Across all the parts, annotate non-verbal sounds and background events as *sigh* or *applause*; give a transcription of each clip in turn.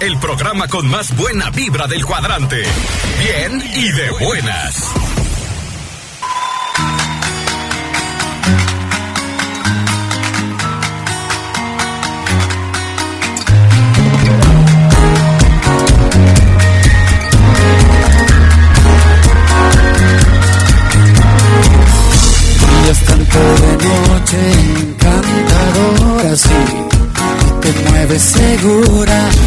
el programa con más buena vibra del cuadrante. Bien y de buenas. de noche encantadora, sí, te mueves segura.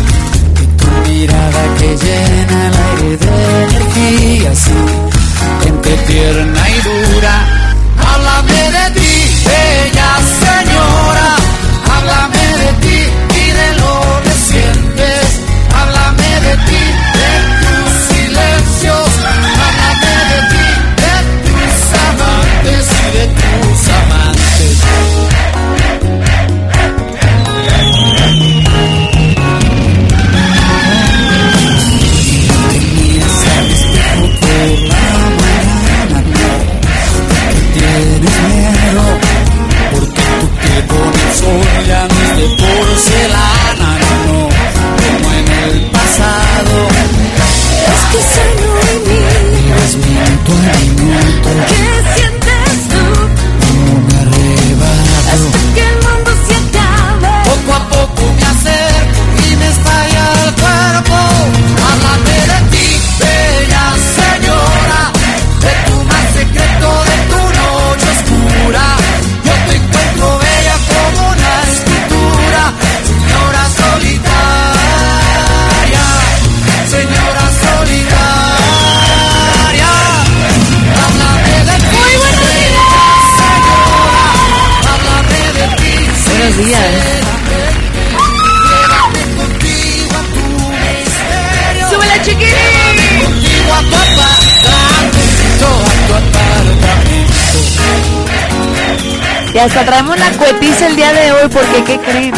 Y hasta traemos la cuetiza el día de hoy, porque ¿qué creen?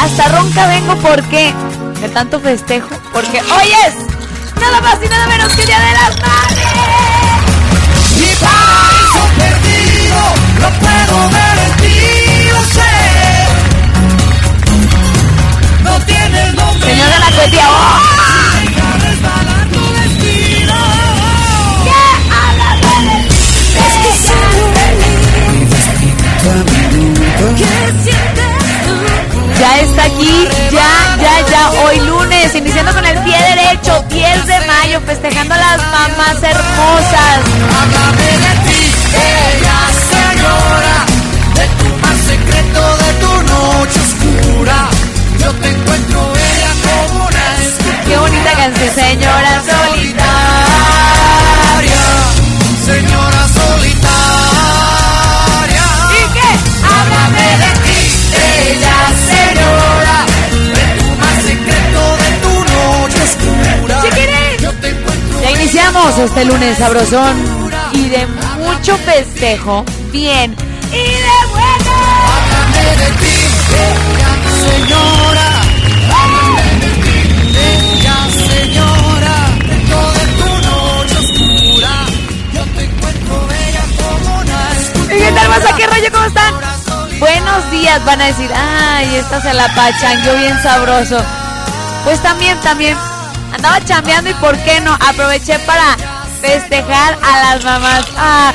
Hasta ronca vengo, ¿por qué? De tanto festejo, porque hoy es nada más y nada menos que el Día de las Madres. Mi paraíso perdido, lo puedo ver en ti, lo sé. No tiene nombre. Señor de la cuetía, ¡oh! Aquí, ya, ya, ya, hoy lunes, iniciando con el pie derecho, 10 de mayo, festejando a las mamás hermosas. Háblame de ti, ella señora, de tu mar secreto, de tu noche oscura. Yo te encuentro ella como una. Qué bonita canción. Señora este lunes sabrosón y de mucho festejo, bien y de bueno. Háblame de ti, ella señora. Háblame de ti, ella señora. Dentro de tu noche oscura, yo te encuentro bella como una. ¿Y qué tal más? ¿Qué rollo? ¿Cómo están? Buenos días, van a decir, ay, esta se la pachan, yo bien sabroso. Pues también, también, andaba chambeando y por qué no, aproveché para festejar a las mamás. Ah,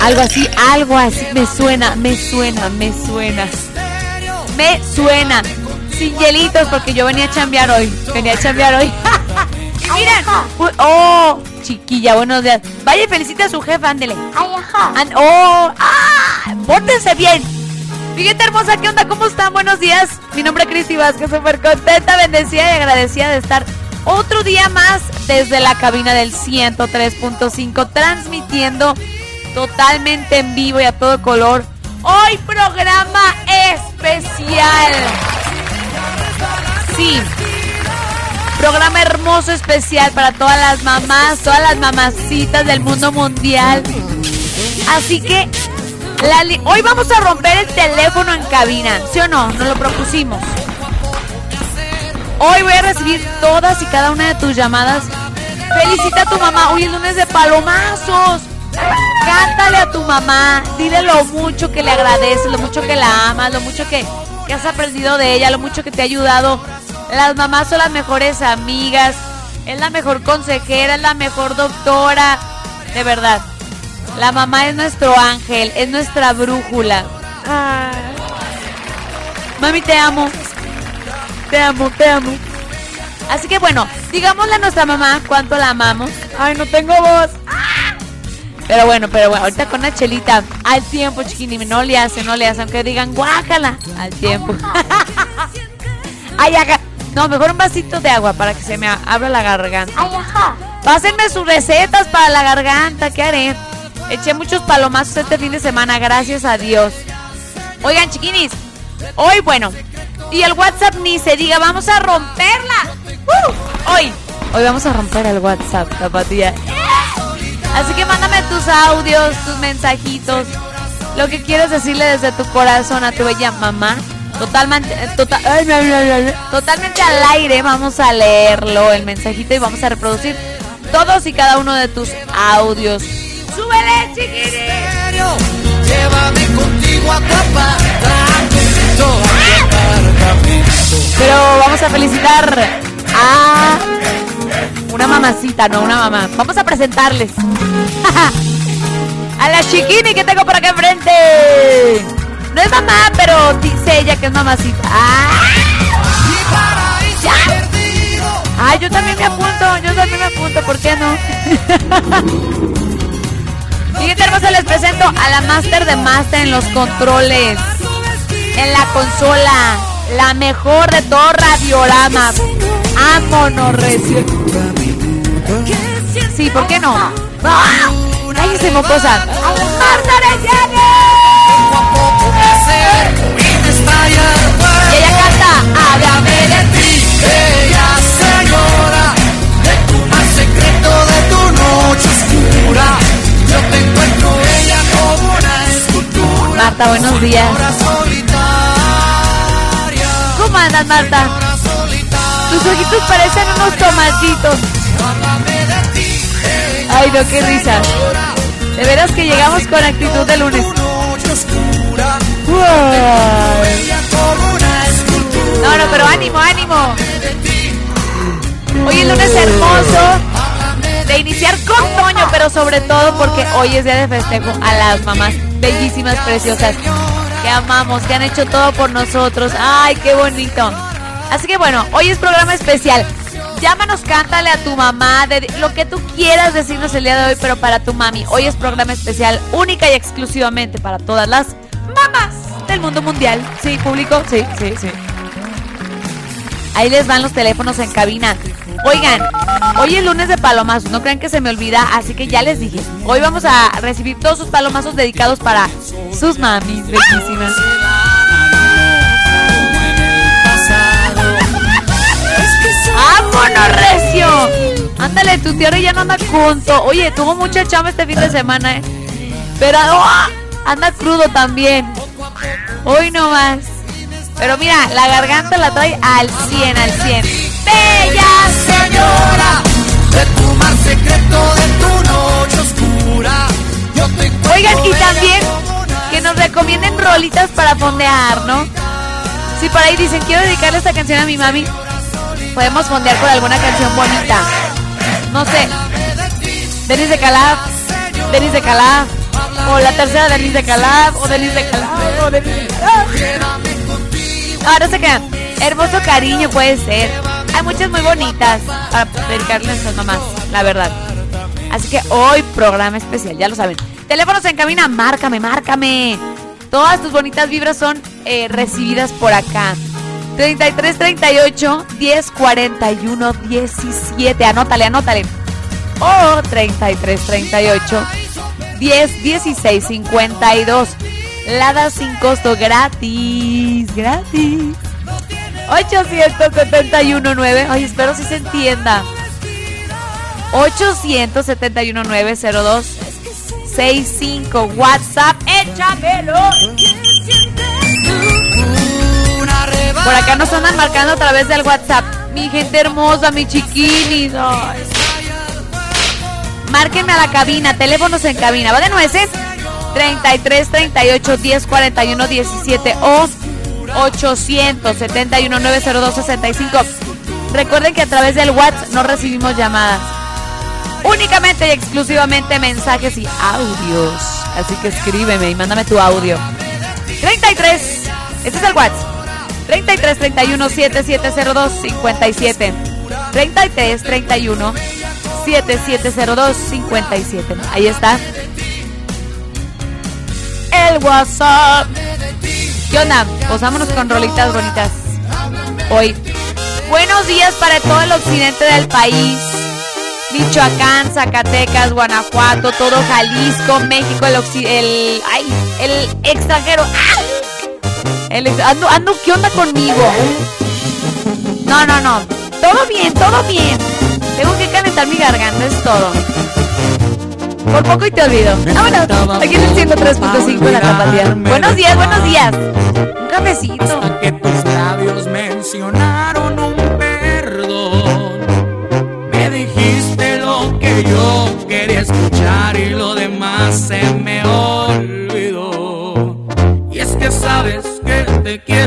algo así, algo así, me suena, me suena, me suena. Me suena. Sin hielitos, porque yo venía a chambear hoy, venía a chambear hoy. *laughs* Miren, uy, oh, chiquilla, buenos días. Vaya y felicita a su jefe, ándele. ¡Oh! ¡Ah! ¡Pórtense bien! Fíjate hermosa, ¿qué onda? ¿Cómo están? Buenos días. Mi nombre es Cristi Vázquez, súper contenta, bendecida y agradecida de estar otro día más desde la cabina del 103.5, transmitiendo totalmente en vivo y a todo color. Hoy programa especial. Sí, programa hermoso especial para todas las mamás, todas las mamacitas del mundo mundial. Así que hoy vamos a romper el teléfono en cabina, ¿sí o no? Nos lo propusimos. Hoy voy a recibir todas y cada una de tus llamadas. Felicita a tu mamá. Hoy es lunes de palomazos. Cántale a tu mamá. Dile lo mucho que le agradeces, lo mucho que la amas, lo mucho que, que has aprendido de ella, lo mucho que te ha ayudado. Las mamás son las mejores amigas. Es la mejor consejera, es la mejor doctora. De verdad. La mamá es nuestro ángel, es nuestra brújula. Mami, te amo. Te amo, te amo. Así que bueno, digámosle a nuestra mamá cuánto la amamos. Ay, no tengo voz. ¡Ah! Pero bueno, pero bueno, ahorita con una chelita al tiempo, chiquini, no le hace, no le hace, aunque digan guácala, al tiempo. *laughs* Ay, acá. No, mejor un vasito de agua para que se me abra la garganta. Ay, ajá. Pásenme sus recetas para la garganta, ¿qué haré? Eché muchos palomazos este fin de semana, gracias a Dios. Oigan, chiquinis, hoy, bueno, y el WhatsApp ni se diga, vamos a romperla. ¡Uh! Hoy, hoy vamos a romper el WhatsApp, zapatilla. Así que mándame tus audios, tus mensajitos, lo que quieres decirle desde tu corazón a tu bella mamá. Totalmente, eh, tota- ay, totalmente al aire vamos a leerlo, el mensajito, y vamos a reproducir todos y cada uno de tus audios. ¡Súbele, chiquini! serio, Llévame contigo a. Pero vamos a felicitar a una mamacita, no una mamá. Vamos a presentarles *laughs* a la chiquini que tengo por acá enfrente. No es mamá, pero dice ella que es mamacita. ¡Ah! Ay, yo también me apunto, yo también me apunto, ¿por qué no? *laughs* Siguiente hermosa les presento a la Master de Master en los controles, en la consola, la mejor de todo Radiorama. Vámonos, recio. Sí, ¿por qué no? ¡Ah! ¡Cállese, mocosa! ¡Marta! Y ella canta, hágame de ti. Ella señora, de tu más secreto, de tu noche oscura, yo te encuentro Marta, buenos días. ¿Cómo andas, Marta? Tus ojitos parecen unos tomatitos. Ay, no, qué risa. De veras que llegamos con actitud de lunes. No, no, pero ánimo, ánimo. Hoy es lunes hermoso de iniciar con Toño, pero sobre todo porque hoy es día de festejo a las mamás bellísimas, preciosas, amamos, que han hecho todo por nosotros. Ay, qué bonito. Así que bueno, hoy es programa especial. Llámanos, cántale a tu mamá, de lo que tú quieras decirnos el día de hoy, pero para tu mami. Hoy es programa especial, única y exclusivamente para todas las mamás del mundo mundial. Sí, público, sí, sí, sí. Ahí les van los teléfonos en cabina. Oigan, hoy es lunes de palomazos, no crean que se me olvida, así que ya les dije. Hoy vamos a recibir todos sus palomazos dedicados para sus mamis bellísimas. ¡Vámonos, Recio! Ándale, tu tío ya no anda junto. Oye, tuvo mucha chamba este fin de semana, ¿eh? Pero ¡ah! anda crudo también. Hoy no más. Pero mira, la garganta la trae al 100, al 100. ¡Bella señora! De tu mar secreto, de tu noche oscura. Yo te Oigan, y también que nos recomienden rolitas para fondear, ¿no? Si por ahí dicen, quiero dedicarle esta canción a mi mami, podemos fondear por alguna canción bonita. No sé. Denis de Calab, Denis de Calab, o la tercera Denis de Calab, o Denis de Calab, o Denis de Calab. Ahora se quedan. Hermoso cariño puede ser. Hay muchas muy bonitas para dedicarles a sus mamás, la verdad. Así que hoy programa especial, ya lo saben. Teléfonos en cabina, márcame, márcame. Todas tus bonitas vibras son eh, recibidas por acá. 33 38 10 41 17. Anótale, anótale. O 33 38 10 16 52. Lada sin costo gratis. Gratis. 871 9. Ay, espero si se entienda. 871 902 65 WhatsApp, échamelo. Por acá nos andan marcando a través del WhatsApp. Mi gente hermosa, mi chiquinis. Ay. Márquenme a la cabina, teléfonos en cabina. ¿Va de nueces? 33 38 10 41 17 o 871 902 65. Recuerden que a través del WhatsApp no recibimos llamadas. Únicamente y exclusivamente mensajes y audios. Así que escríbeme y mándame tu audio. 33. Este es el WhatsApp. 33 31 7702 57. 33 31 7702 57. Ahí está. El WhatsApp. ¿Qué onda? Pues con rolitas bonitas. Hoy. Buenos días para todo el occidente del país. Michoacán, Zacatecas, Guanajuato, todo Jalisco, México, el, occi- el, ay, el extranjero. El ando, ando, ¿qué onda conmigo? No, no, no. Todo bien, todo bien. Tengo que calentar mi garganta, es todo. Por poco y te olvido. Vámonos. Aquí en el 103.5 de la tapatía. Buenos días, buenos días. Un cafecito. Hasta que tus labios mencionaron un perdón. Me dijiste lo que yo quería escuchar y lo demás se me olvidó. Y es que sabes que te quiero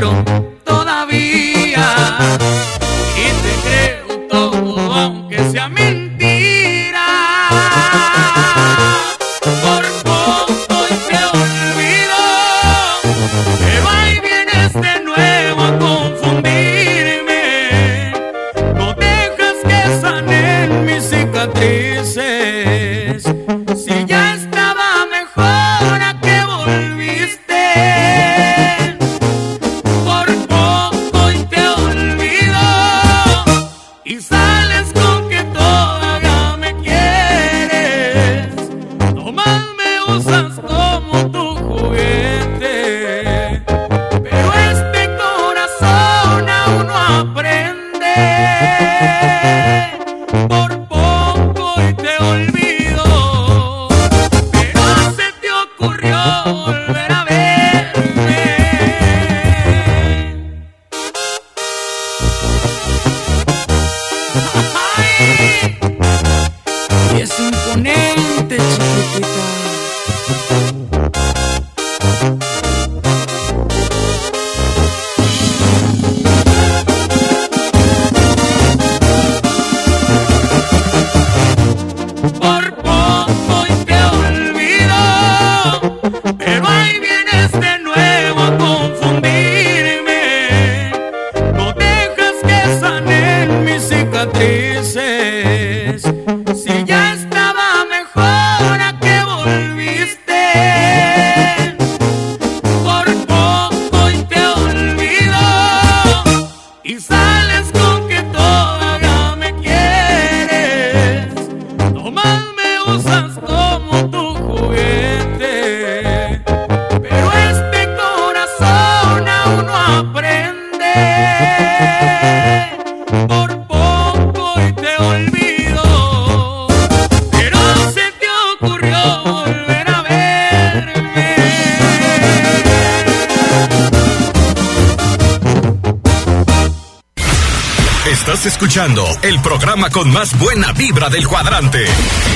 Escuchando el programa con más buena vibra del cuadrante.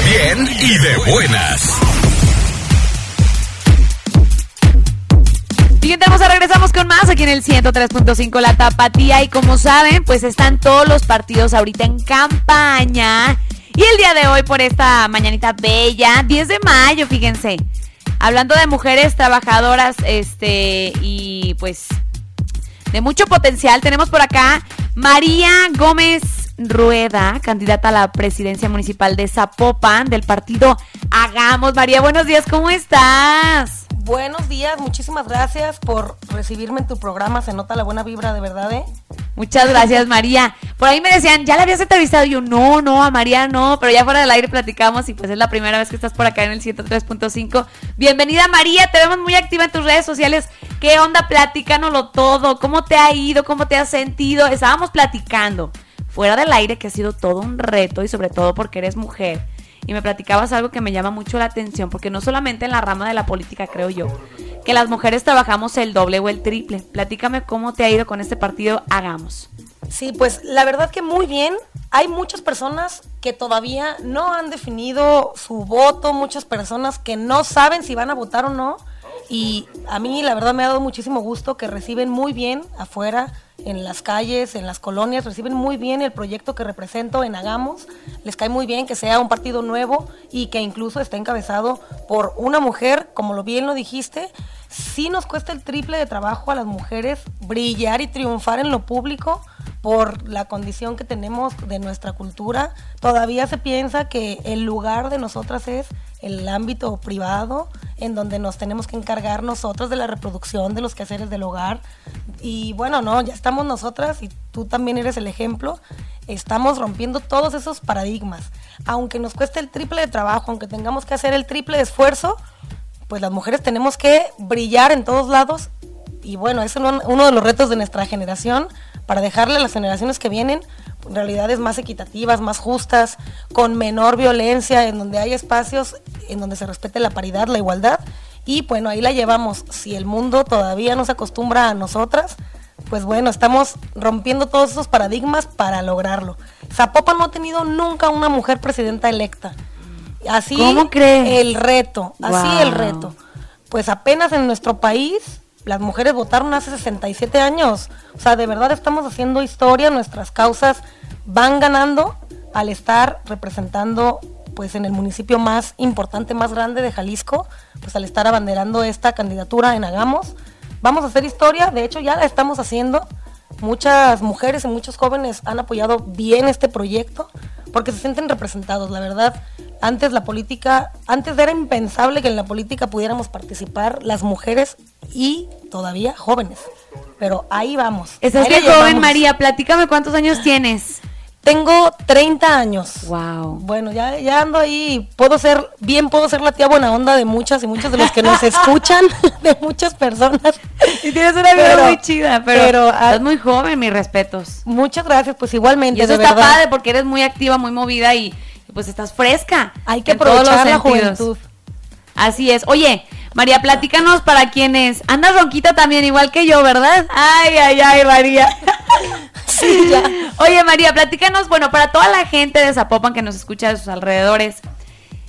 Bien y de buenas. Siguiente hermosa, regresamos con más aquí en el 103.5 La Tapatía y como saben, pues están todos los partidos ahorita en campaña y el día de hoy por esta mañanita bella, 10 de mayo, fíjense, hablando de mujeres trabajadoras este y pues de mucho potencial, tenemos por acá María Gómez Rueda, candidata a la presidencia municipal de Zapopan del partido Hagamos. María, buenos días, ¿cómo estás? Buenos días, muchísimas gracias por recibirme en tu programa. Se nota la buena vibra, de verdad, ¿eh? Muchas gracias, María. Por ahí me decían, ¿ya la habías entrevistado? Y yo, no, no, a María no, pero ya fuera del aire platicamos y pues es la primera vez que estás por acá en el 103.5. Bienvenida, María, te vemos muy activa en tus redes sociales. ¿Qué onda? Platícanoslo todo. ¿Cómo te ha ido? ¿Cómo te has sentido? Estábamos platicando fuera del aire que ha sido todo un reto y sobre todo porque eres mujer y me platicabas algo que me llama mucho la atención, porque no solamente en la rama de la política, creo yo, que las mujeres trabajamos el doble o el triple. Platícame cómo te ha ido con este partido Hagamos. Sí, pues la verdad que muy bien. Hay muchas personas que todavía no han definido su voto, muchas personas que no saben si van a votar o no. Y a mí la verdad me ha dado muchísimo gusto que reciben muy bien afuera en las calles, en las colonias, reciben muy bien el proyecto que represento en Hagamos. Les cae muy bien que sea un partido nuevo y que incluso esté encabezado por una mujer, como lo bien lo dijiste. Sí nos cuesta el triple de trabajo a las mujeres brillar y triunfar en lo público por la condición que tenemos de nuestra cultura. Todavía se piensa que el lugar de nosotras es el ámbito privado, en donde nos tenemos que encargar nosotros de la reproducción de los quehaceres del hogar. Y bueno, no, ya estamos nosotras y tú también eres el ejemplo. Estamos rompiendo todos esos paradigmas. Aunque nos cueste el triple de trabajo, aunque tengamos que hacer el triple de esfuerzo, pues las mujeres tenemos que brillar en todos lados. Y bueno, es uno de los retos de nuestra generación para dejarle a las generaciones que vienen realidades más equitativas, más justas, con menor violencia, en donde hay espacios en donde se respete la paridad, la igualdad. Y bueno, ahí la llevamos. Si el mundo todavía no se acostumbra a nosotras, pues bueno, estamos rompiendo todos esos paradigmas para lograrlo. Zapopan no ha tenido nunca una mujer presidenta electa. Así ¿Cómo el reto, así el reto. Pues apenas en nuestro país las mujeres votaron hace 67 años. O sea, de verdad estamos haciendo historia, nuestras causas van ganando al estar representando pues en el municipio más importante, más grande de Jalisco, pues al estar abanderando esta candidatura en Hagamos. Vamos a hacer historia, de hecho ya la estamos haciendo. Muchas mujeres y muchos jóvenes han apoyado bien este proyecto porque se sienten representados, la verdad. Antes la política, antes era impensable que en la política pudiéramos participar las mujeres y todavía jóvenes. Pero ahí vamos. Estás Ahí bien joven. María. Platícame cuántos años tienes. Tengo 30 años. Wow. Bueno, ya, ya ando ahí, puedo ser, bien puedo ser la tía buena onda de muchas y muchos de los que nos *laughs* escuchan, *laughs* de muchas personas. Y tienes una vida Pero- muy chida, pero, pero, ah, estás muy joven, mis respetos. Muchas gracias, pues igualmente, Y eso de está verdad. padre porque eres muy activa, muy movida y pues estás fresca. Hay que aprovechar la sentidos. juventud. Así es. Oye, María, platícanos para quienes. Andas ronquita también, igual que yo, ¿verdad? Ay, ay, ay, María. *laughs* Sí, ya. Oye, María, platícanos, bueno, para toda la gente de Zapopan que nos escucha de sus alrededores,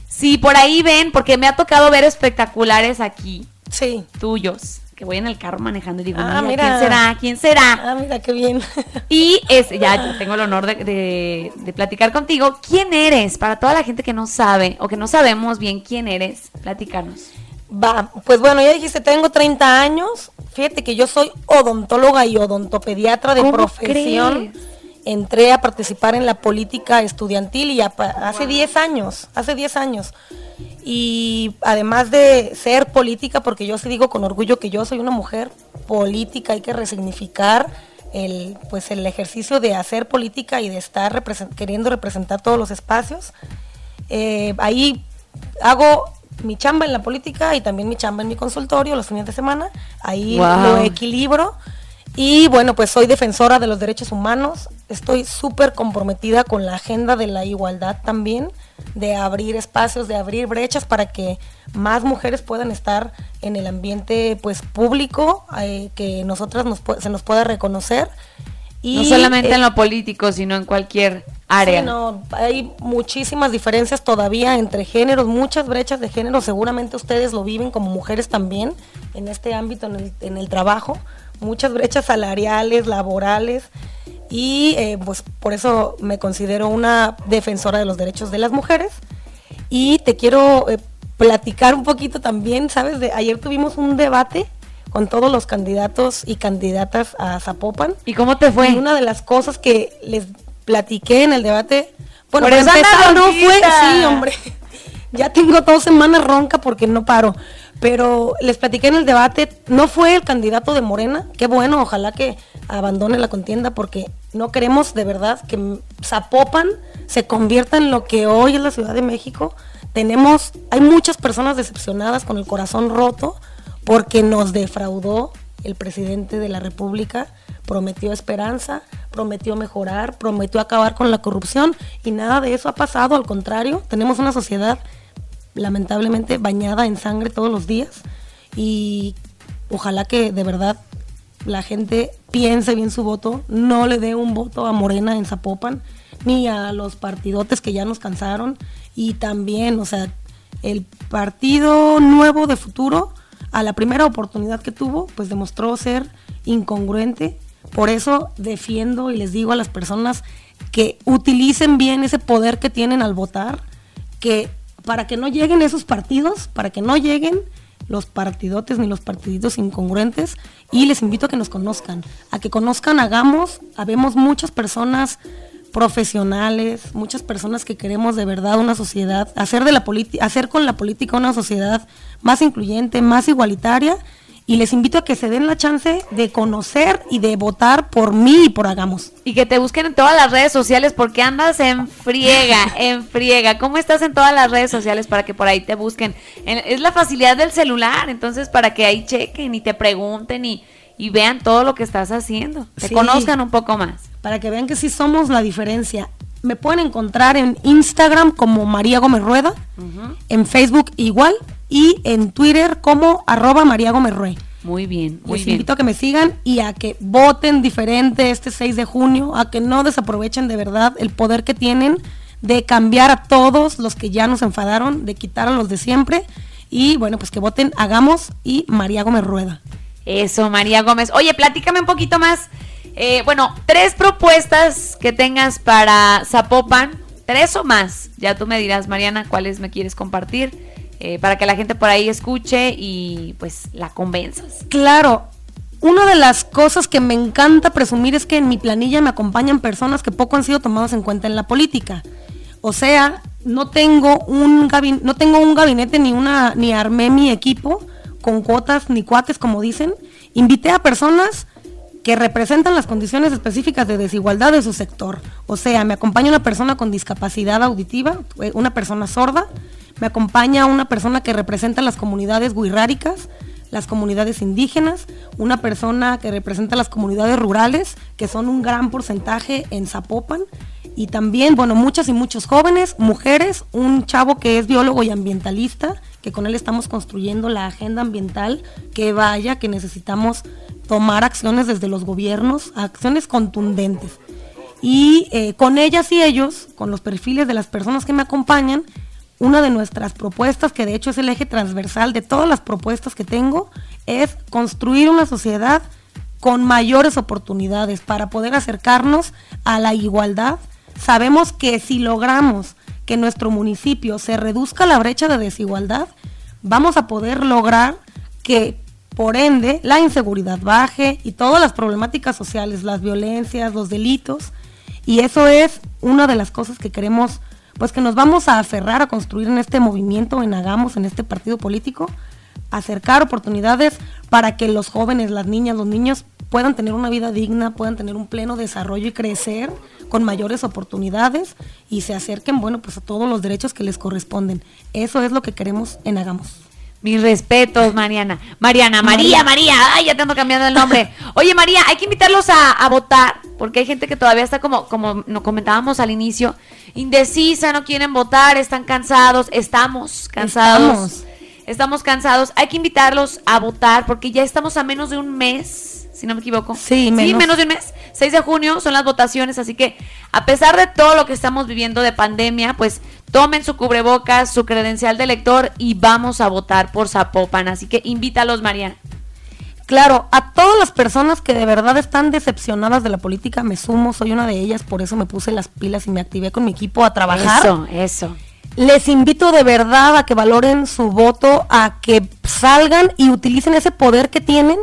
si por ahí ven, porque me ha tocado ver espectaculares aquí, Sí. tuyos, que voy en el carro manejando y digo, Ah, mira. ¿quién será? ¿Quién será? Ah, mira qué bien. Y es, ya, tengo el honor de, de- de platicar contigo. ¿Quién eres? Para toda la gente que no sabe o que no sabemos bien quién eres, platícanos. Va, pues bueno, ya dijiste, tengo 30 años. Fíjate que yo soy odontóloga y odontopediatra de ¿Cómo profesión. crees? Entré a participar en la política estudiantil y a hace 10 años, hace 10 años. Y además de ser política, porque yo sí digo con orgullo que yo soy una mujer política, hay que resignificar el, pues el ejercicio de hacer política y de estar represen- queriendo representar todos los espacios. Eh, ahí hago mi chamba en la política y también mi chamba en mi consultorio los fines de semana. Ahí Wow. lo equilibro. Y bueno, pues soy defensora de los derechos humanos. Estoy súper comprometida con la agenda de la igualdad también, de abrir espacios, de abrir brechas para que más mujeres puedan estar en el ambiente pues público, eh, que nosotras nos se nos pueda reconocer. Y, no solamente eh, en lo político, sino en cualquier área. Sí, no, hay muchísimas diferencias todavía entre géneros, muchas brechas de género, seguramente ustedes lo viven como mujeres también en este ámbito, en el, en el trabajo, muchas brechas salariales, laborales, y eh, pues por eso me considero una defensora de los derechos de las mujeres. Y te quiero eh, platicar un poquito también, ¿sabes? De, ayer tuvimos un debate con todos los candidatos y candidatas a Zapopan. ¿Y cómo te fue? Y una de las cosas que les platiqué en el debate, bueno, Por para empezar no fue, sí, hombre, *laughs* ya tengo dos semanas ronca porque no paro, pero les platiqué en el debate, no fue el candidato de Morena, qué bueno, ojalá que abandone la contienda porque no queremos de verdad que Zapopan se convierta en lo que hoy es la Ciudad de México. Tenemos, hay muchas personas decepcionadas con el corazón roto porque nos defraudó el presidente de la República, prometió esperanza, prometió mejorar, prometió acabar con la corrupción y nada de eso ha pasado, al contrario, tenemos una sociedad lamentablemente bañada en sangre todos los días y ojalá que de verdad la gente piense bien su voto, no le dé un voto a Morena en Zapopan, ni a los partidotes que ya nos cansaron, y también, o sea, el partido nuevo de futuro, a la primera oportunidad que tuvo, pues demostró ser incongruente. Por eso defiendo y les digo a las personas que utilicen bien ese poder que tienen al votar, que para que no lleguen esos partidos, para que no lleguen los partidotes ni los partiditos incongruentes y les invito a que nos conozcan, a que conozcan, hagamos, habemos muchas personas profesionales, muchas personas que queremos de verdad una sociedad, hacer de la hacer con la política una sociedad más incluyente, más igualitaria y les invito a que se den la chance de conocer y de votar por mí y por Hagamos. Y que te busquen en todas las redes sociales porque andas en friega, en friega. ¿Cómo estás en todas las redes sociales para que por ahí te busquen? En- es la facilidad del celular, entonces para que ahí chequen y te pregunten y, y vean todo lo que estás haciendo. Te Sí. conozcan un poco más. para que vean que sí somos la diferencia. Me pueden encontrar en Instagram como María Gómez Rueda, en Facebook igual y en Twitter como arroba María Gómez. Muy bien, muy Les bien. invito a que me sigan y a que voten diferente este 6 de junio, a que no desaprovechen de verdad el poder que tienen de cambiar a todos los que ya nos enfadaron, de quitar a los de siempre y bueno, pues que voten Hagamos y María Gómez Rueda. Eso, María Gómez. Oye, platícame un poquito más. Eh, bueno, tres propuestas que tengas para Zapopan, tres o más. Ya tú me dirás, Mariana, cuáles me quieres compartir eh, para que la gente por ahí escuche y pues la convenzas. Claro, una de las cosas que me encanta presumir es que en mi planilla me acompañan personas que poco han sido tomadas en cuenta en la política. O sea, no tengo un gabin- no tengo un gabinete ni una ni armé mi equipo con cuotas ni cuates como dicen. Invité a personas que representan las condiciones específicas de desigualdad de su sector. O sea, me acompaña una persona con discapacidad auditiva, eh, una persona sorda, me acompaña una persona que representa las comunidades guirráricas, las comunidades indígenas, una persona que representa las comunidades rurales, que son un gran porcentaje en Zapopan, y también, bueno, muchas y muchos jóvenes, mujeres, un chavo que es biólogo y ambientalista, que con él estamos construyendo la agenda ambiental, que vaya, que necesitamos tomar acciones desde los gobiernos, acciones contundentes. Y eh, con ellas y ellos, con los perfiles de las personas que me acompañan, una de nuestras propuestas, que de hecho es el eje transversal de todas las propuestas que tengo, es construir una sociedad con mayores oportunidades para poder acercarnos a la igualdad. Sabemos que si logramos que nuestro municipio se reduzca la brecha de desigualdad, vamos a poder lograr que por ende la inseguridad baje y todas las problemáticas sociales, las violencias, los delitos. Y eso es una de las cosas que queremos, pues que nos vamos a aferrar a construir en este movimiento, en Hagamos, en este partido político, acercar oportunidades para que los jóvenes, las niñas, los niños puedan tener una vida digna, puedan tener un pleno desarrollo y crecer con mayores oportunidades y se acerquen, bueno, pues a todos los derechos que les corresponden. Eso es lo que queremos en Hagamos. Mis respetos, Mariana. Mariana, María, María. Ay, ya te ando cambiando el nombre. *laughs* Oye, María, hay que invitarlos a, a votar, porque hay gente que todavía está como, como nos comentábamos al inicio, indecisa, no quieren votar, están cansados, estamos cansados. Estamos. Estamos cansados. Hay que invitarlos a votar, porque ya estamos a menos de un mes si no me equivoco. Sí, menos de un mes. 6 de junio son las votaciones, así que a pesar de todo lo que estamos viviendo de pandemia, pues tomen su cubrebocas, su credencial de elector y vamos a votar por Zapopan. Así que invítalos, Mariana. Claro, a todas las personas que de verdad están decepcionadas de la política, me sumo, soy una de ellas, por eso me puse las pilas y me activé con mi equipo a trabajar. Eso, eso. Les invito de verdad a que valoren su voto, a que salgan y utilicen ese poder que tienen.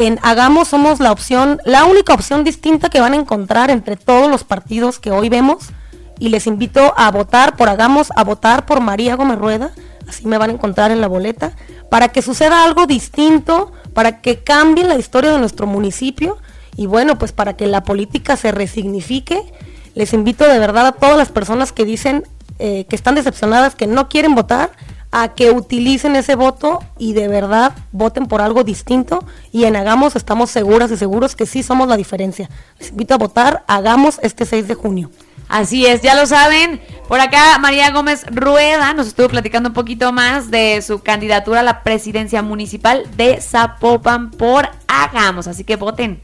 En Hagamos somos la opción, la única opción distinta que van a encontrar entre todos los partidos que hoy vemos. Y les invito a votar por Hagamos, a votar por María Gómez Rueda, así me van a encontrar en la boleta, para que suceda algo distinto, para que cambie la historia de nuestro municipio y bueno, pues para que la política se resignifique. Les invito de verdad a todas las personas que dicen eh, que están decepcionadas, que no quieren votar, a que utilicen ese voto y de verdad voten por algo distinto y en Hagamos estamos seguras y seguros que sí somos la diferencia. Les invito a votar, hagamos este 6 de junio. Así es, ya lo saben. Por acá María Gómez Rueda nos estuvo platicando un poquito más de su candidatura a la presidencia municipal de Zapopan por Hagamos. Así que voten,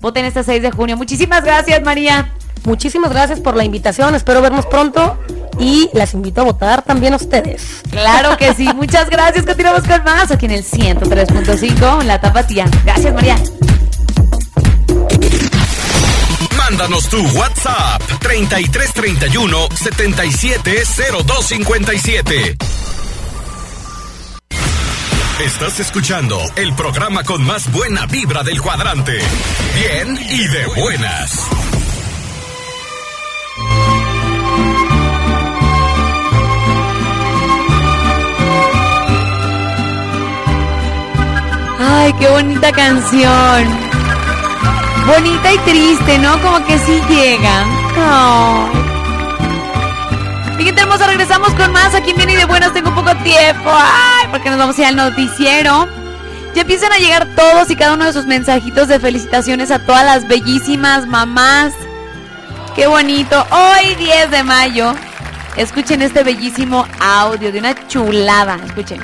voten este 6 de junio. Muchísimas gracias, María. Muchísimas gracias por la invitación, espero vernos pronto y las invito a votar también a ustedes. Claro que sí, *laughs* muchas gracias. Continuamos con más aquí en el 103.5, la tapatía. Gracias, María. Mándanos tu WhatsApp 3331 770257. Estás escuchando el programa con más buena vibra del cuadrante. Bien y de buenas. Ay, qué bonita canción. Bonita y triste, ¿no? Como que sí llega. Ay. Fíjate, hermosa, regresamos con más. Aquí en Bien y de Buenas tengo poco tiempo. Ay, porque nos vamos a ir al noticiero. Ya empiezan a llegar todos y cada uno de sus mensajitos de felicitaciones a todas las bellísimas mamás. Qué bonito. Hoy, 10 de mayo, escuchen este bellísimo audio de una chulada. Escuchen.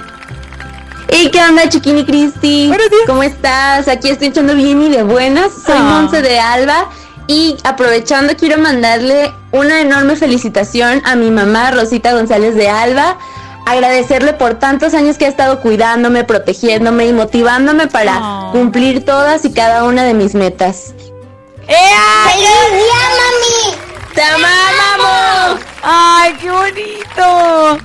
¿Y qué onda, Chiquini Cristi? ¿Cómo estás? Aquí estoy echando bien y de buenas. Soy Ah. Monse de Alba. Y aprovechando, quiero mandarle una enorme felicitación a mi mamá, Rosita González de Alba. Agradecerle por tantos años que ha estado cuidándome, protegiéndome y motivándome para cumplir todas y cada una de mis metas. ¡Ea! ¡Te amamos! ¡Ay, qué bonito!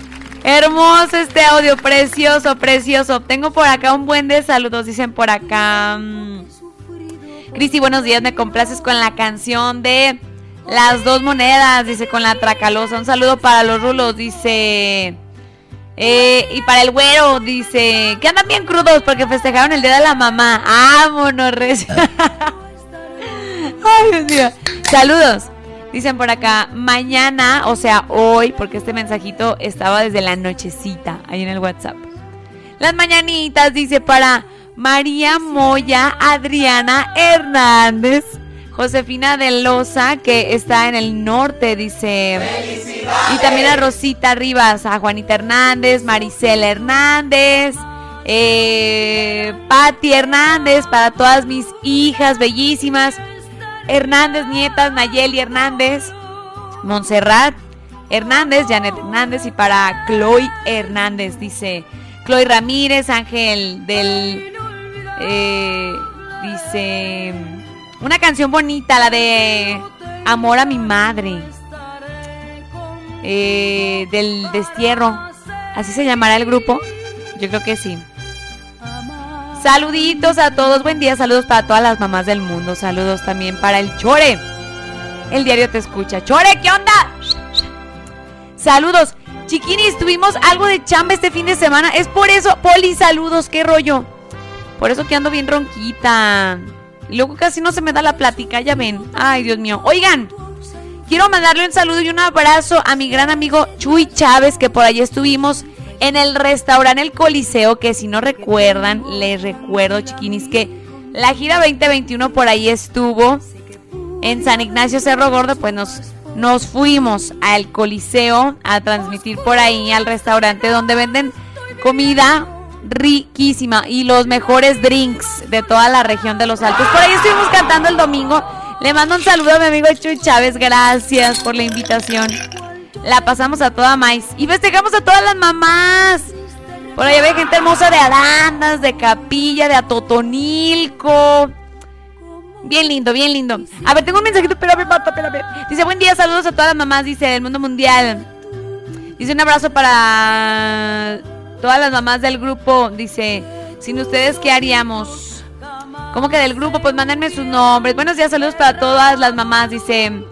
Hermoso este audio, precioso, precioso. Tengo por acá un buen de saludos, dicen por acá. mm. Cristi, buenos días, me complaces con la canción de Las dos monedas, dice con la tracalosa. Un saludo para los rulos, dice. Eh, y para el güero, dice. Que andan bien crudos porque festejaron el día de la mamá. ¡Vámonos, res! *laughs* Ay, Dios mío. Saludos. Dicen por acá, mañana, o sea, hoy, porque este mensajito estaba desde la nochecita, ahí en el WhatsApp. Las mañanitas, dice, para María Moya Adriana Hernández, Josefina de Loza, que está en el norte, dice. Y también a Rosita Rivas, a Juanita Hernández, Maricela Hernández, eh, Patti Hernández, para todas mis hijas bellísimas. Hernández, nietas, Nayeli Hernández, Montserrat Hernández, Janet Hernández y para Chloe Hernández, dice Chloe Ramírez, Ángel del... eh, dice... Una canción bonita, la de Amor a mi madre. eh, del destierro. ¿Así se llamará el grupo? Yo creo que sí. Saluditos a todos, buen día, saludos para todas las mamás del mundo, saludos también para el Chore. El diario te escucha. Chore, ¿qué onda? Saludos. Chiquinis, tuvimos algo de chamba este fin de semana. Es por eso, Poli, saludos, qué rollo. Por eso que ando bien ronquita. Y luego casi no se me da la plática, ya ven. Ay, Dios mío. Oigan, quiero mandarle un saludo y un abrazo a mi gran amigo Chuy Chávez, que por allí estuvimos en el restaurante El Coliseo, que si no recuerdan, les recuerdo, chiquinis, que la gira 2021 por ahí estuvo en San Ignacio Cerro Gordo, pues nos, nos fuimos al Coliseo a transmitir por ahí al restaurante donde venden comida riquísima y los mejores drinks de toda la región de los Altos. Por ahí estuvimos cantando el domingo. Le mando un saludo a mi amigo Chuy Chávez. Gracias por la invitación. La pasamos a toda maíz y festejamos a todas las mamás. Por ahí había gente hermosa de Arandas, de Capilla, de Atotonilco. Bien lindo, bien lindo. A ver, tengo un mensajito, espérame, espérame. Dice, buen día, saludos a todas las mamás, dice, del mundo mundial. Dice, un abrazo para todas las mamás del grupo. Dice, sin ustedes, ¿qué haríamos? ¿Cómo que del grupo? Pues mándenme sus nombres. Buenos días, saludos para todas las mamás, dice.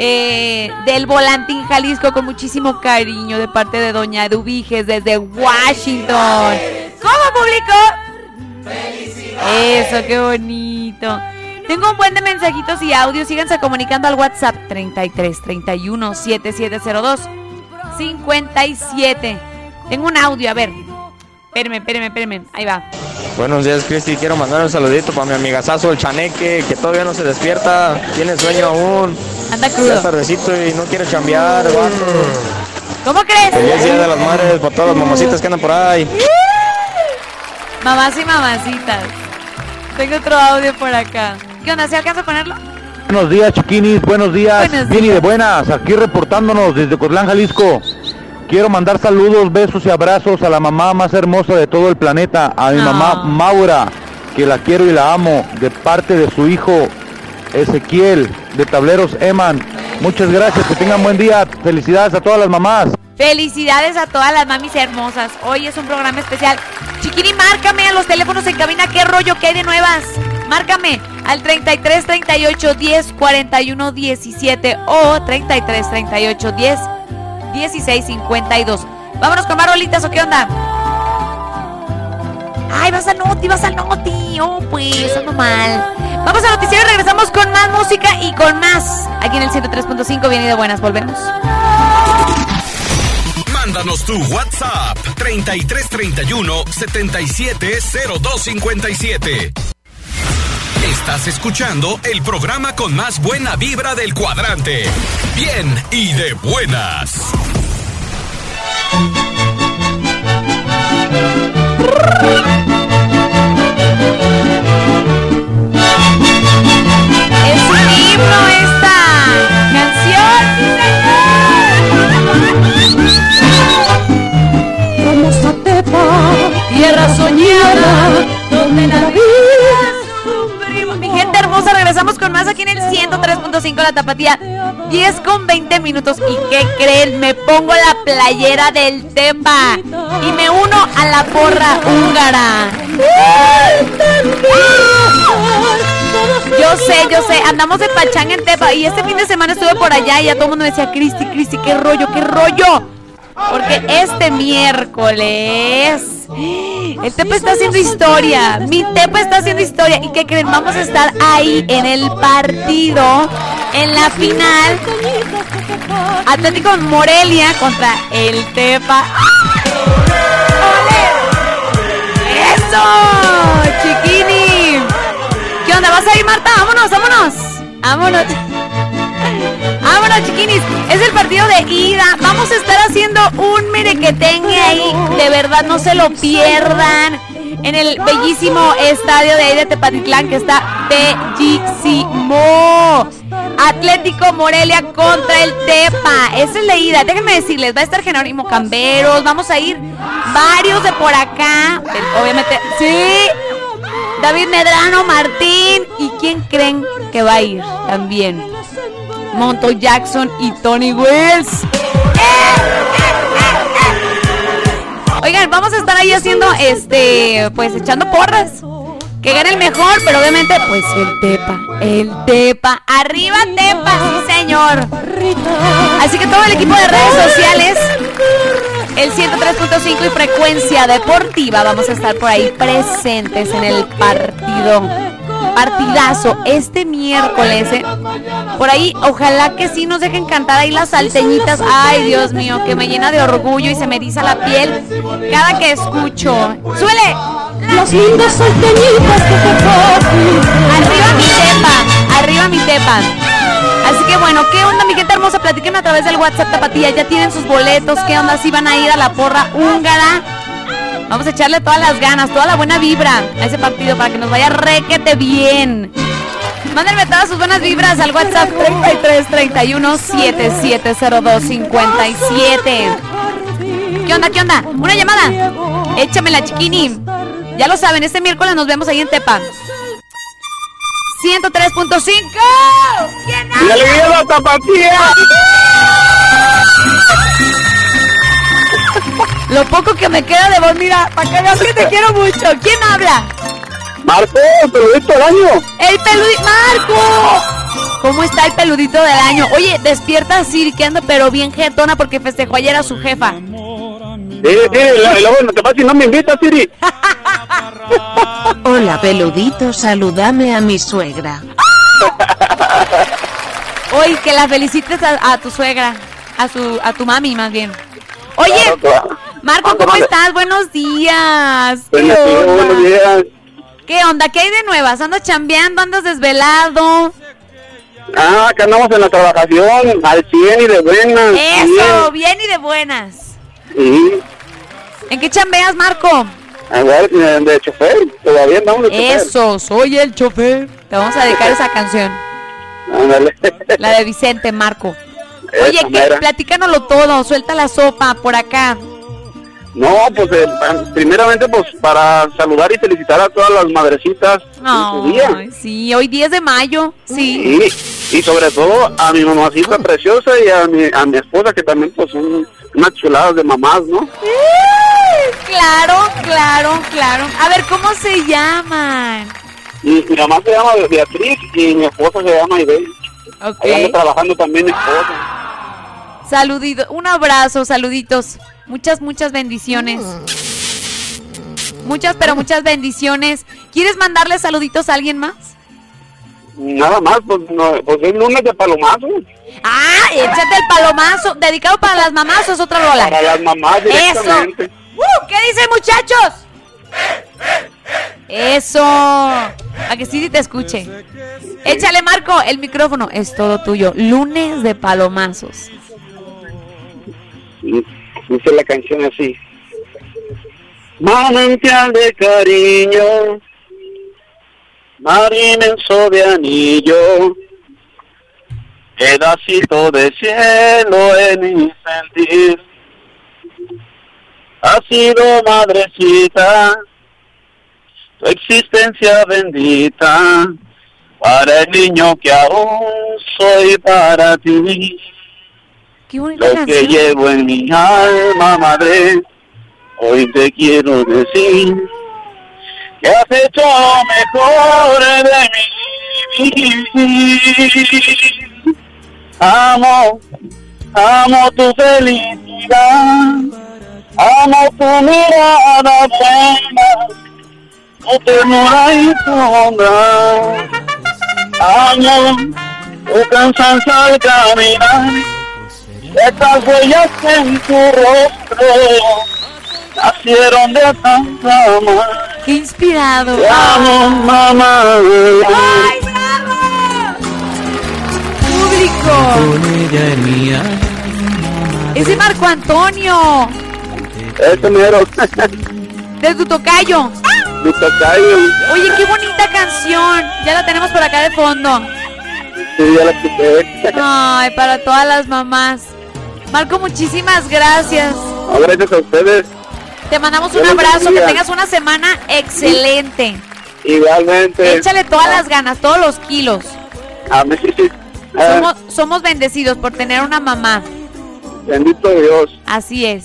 Eh, del Volantín Jalisco con muchísimo cariño de parte de Doña Eduviges desde Washington. ¿Cómo público? Eso, qué bonito. Tengo un buen de mensajitos y audios. Síganse comunicando al WhatsApp 33 31 7702 57. Tengo un audio, a ver. Espérenme, espérenme, espérenme. Ahí va. Buenos días, Cristi. Quiero mandar un saludito para mi amigazazo, el Chaneque, que todavía no se despierta. Tiene sueño aún. Anda Ya crudo. es tardecito y no quiere chambear. vato. ¿Cómo crees? Feliz Día de las Madres para todas las mamacitas que andan por ahí. Mamás y mamacitas. Tengo otro audio por acá. ¿Qué onda? ¿Se alcanza a ponerlo? Buenos días, chiquinis, buenos días. Buenos Bien y de buenas, aquí reportándonos desde Cotlán, Jalisco. Quiero mandar saludos, besos y abrazos a la mamá más hermosa de todo el planeta, a mi Ah. mamá Maura, que la quiero y la amo, de parte de su hijo Ezequiel, de Tableros Eman. Muchas gracias, que tengan buen día. Felicidades a todas las mamás. Felicidades a todas las mamis hermosas. Hoy es un programa especial. Chiquini, márcame a los teléfonos en cabina. ¿Qué rollo que hay de nuevas? Márcame al 33 38 10 41 17 o 33 38 10 16 52. Vámonos con más rolitas o qué onda? Ay, vas al noti, vas al noti. Oh, pues, ando mal. Vamos al noticiero regresamos con más música y con más. Aquí en el 103.5, bien y de buenas. Volvemos. Mándanos tu WhatsApp 3331 770257. Estás escuchando el programa con más buena vibra del cuadrante. Bien y de buenas. Es un himno esta canción, Vamos a Tepa, Tierra soñada, con más aquí en el 103.5 La Tapatía. 10 con 20 minutos. ¿Y qué creen? Me pongo la playera del Tepa y me uno a la porra húngara. Yo sé, yo sé, andamos de pachanga en Tepa y este fin de semana estuve por allá y ya todo el mundo me decía, Cristi, Cristi, qué rollo, qué rollo. Porque este miércoles el Tepa está haciendo historia. Mi Tepa está haciendo historia. ¿Y qué creen? Vamos a estar ahí en el partido, en la final. Atlético Morelia contra el Tepa. ¡Eso! ¡Chiquini! ¿Qué onda? ¿Vas a ir, Marta? ¡Vámonos, vámonos! ¡Vámonos! ¡Vámonos, chiquinis! Es el partido de ida. Vamos a estar haciendo un merequetengue ahí. De verdad, no se lo pierdan. En el bellísimo estadio de ahí de Tepatitlán, que está bellísimo. Atlético Morelia contra el Tepa. Esa es la ida. Déjenme decirles, va a estar Jerónimo Camberos. Vamos a ir varios de por acá. Obviamente, sí. David Medrano, Martín. ¿Y quién creen que va a ir también? Monto Jackson y Tony Wells. Oigan, vamos a estar ahí haciendo, este, pues echando porras. Que gane el mejor, pero obviamente, pues el Tepa, el Tepa. Arriba Tepa, sí señor. Así que todo el equipo de redes sociales, el 103.5 y frecuencia deportiva, vamos a estar por ahí presentes en el partido. Partidazo este miércoles. ¿eh? Por ahí, ojalá que sí nos dejen cantar ahí las salteñitas. Ay, Dios mío, que me llena de orgullo y se me eriza la piel cada que escucho. ¡Suele! Las lindas salteñitas que te Arriba mi tepa, arriba mi tepa. Así que bueno, ¿qué onda mi gente hermosa? Platíquenme a través del WhatsApp Tapatía, ya tienen sus boletos, ¿qué onda? Si van a ir a la porra húngara. Vamos a echarle todas las ganas, toda la buena vibra a ese partido para que nos vaya requete bien. Mándenme todas sus buenas vibras al WhatsApp 33 31 7702 57. ¿Qué onda? ¿Qué onda? Una llamada. Échamela, chiquini. Ya lo saben, este miércoles nos vemos ahí en Tepa. 103.5. ¿Quién ¡Y alegría la tapatía! Lo poco que me queda de vos, mira, para que veas que te *laughs* quiero mucho. ¿Quién habla? Marco, el peludito del año. ¡El peludito! ¡Marco! ¿Cómo está el peludito del año? Oye, despierta Siri, que anda pero bien jetona porque festejó ayer a su jefa. Sí, sí, y luego no te pasa si no me invitas, Siri. *laughs* Hola, peludito, saludame a mi suegra. *laughs* Oye, que la felicites a, a tu suegra, a su, a tu mami más bien. Oye, Claro, claro. Marco, ¿cómo estás? Buenos días. ¿Qué Buenos días, onda? buenos días. ¿Qué onda? ¿Qué hay de nuevas? ¿Andas chambeando? ¿Andas desvelado? Ah, acá andamos en la trabajación, al 100 y de buenas. Eso, bien y de buenas. Sí. ¿En qué chambeas, Marco? A ver, de, de chofer, todavía andamos de chofer. Eso, soy el chofer. Te vamos a dedicar esa canción, Ándale. *laughs* la de Vicente, Marco. Oye, que platícanoslo todo, suelta la sopa por acá. No, pues eh, primeramente pues para saludar y felicitar a todas las madrecitas en su día. Sí, hoy 10 de mayo, sí. Y, y sobre todo a mi mamacita preciosa y a mi, a mi esposa que también pues son unas chuladas de mamás, ¿no? Claro, claro, claro. A ver, ¿cómo se llaman? Y mi mamá se llama Beatriz y mi esposa se llama Ibel. Ok. Ahí anda trabajando también mi esposa. Saluditos, un abrazo, saluditos. Muchas, muchas bendiciones. Muchas, pero muchas bendiciones. ¿Quieres mandarle saluditos a alguien más? Nada más, pues, no, pues es lunes de palomazo. Ah, échate el palomazo. ¿Dedicado para las mamás o es otra rola? Para las mamás Eso. ¡Uh! ¿Qué dicen, muchachos? Eso. A que sí te escuche. Échale, Marco, el micrófono. Es todo tuyo. Lunes de palomazos. Dice la canción así. Manantial de cariño, mar inmenso de anillo, pedacito de cielo en mi sentir. Ha sido madrecita, tu existencia bendita, para el niño que aún soy para ti. Qué bonita Lo que llevo en mi alma, madre, hoy te quiero decir que has hecho lo mejor de vida. Amo, amo tu felicidad, amo tu mirada buena, tu ternura y tu. Amo tu cansancio al caminar. Estas huellas en tu rostro nacieron de tanta amor. Qué inspirado. Te amo, mamá. ¡Ay, bravo! Público. Ese Marco Antonio. Este mero. De tu tocayo. Mi tocayo. Oye, qué bonita canción. Ya la tenemos por acá de fondo. Sí, ya la quité. Ay, para todas las mamás. Marco, muchísimas gracias. No, gracias a ustedes. Te mandamos un abrazo, que tengas una semana excelente. Igualmente. Échale todas las ganas, todos los kilos. Amén. Ah, Somos, somos bendecidos por tener una mamá. Bendito Dios. Así es.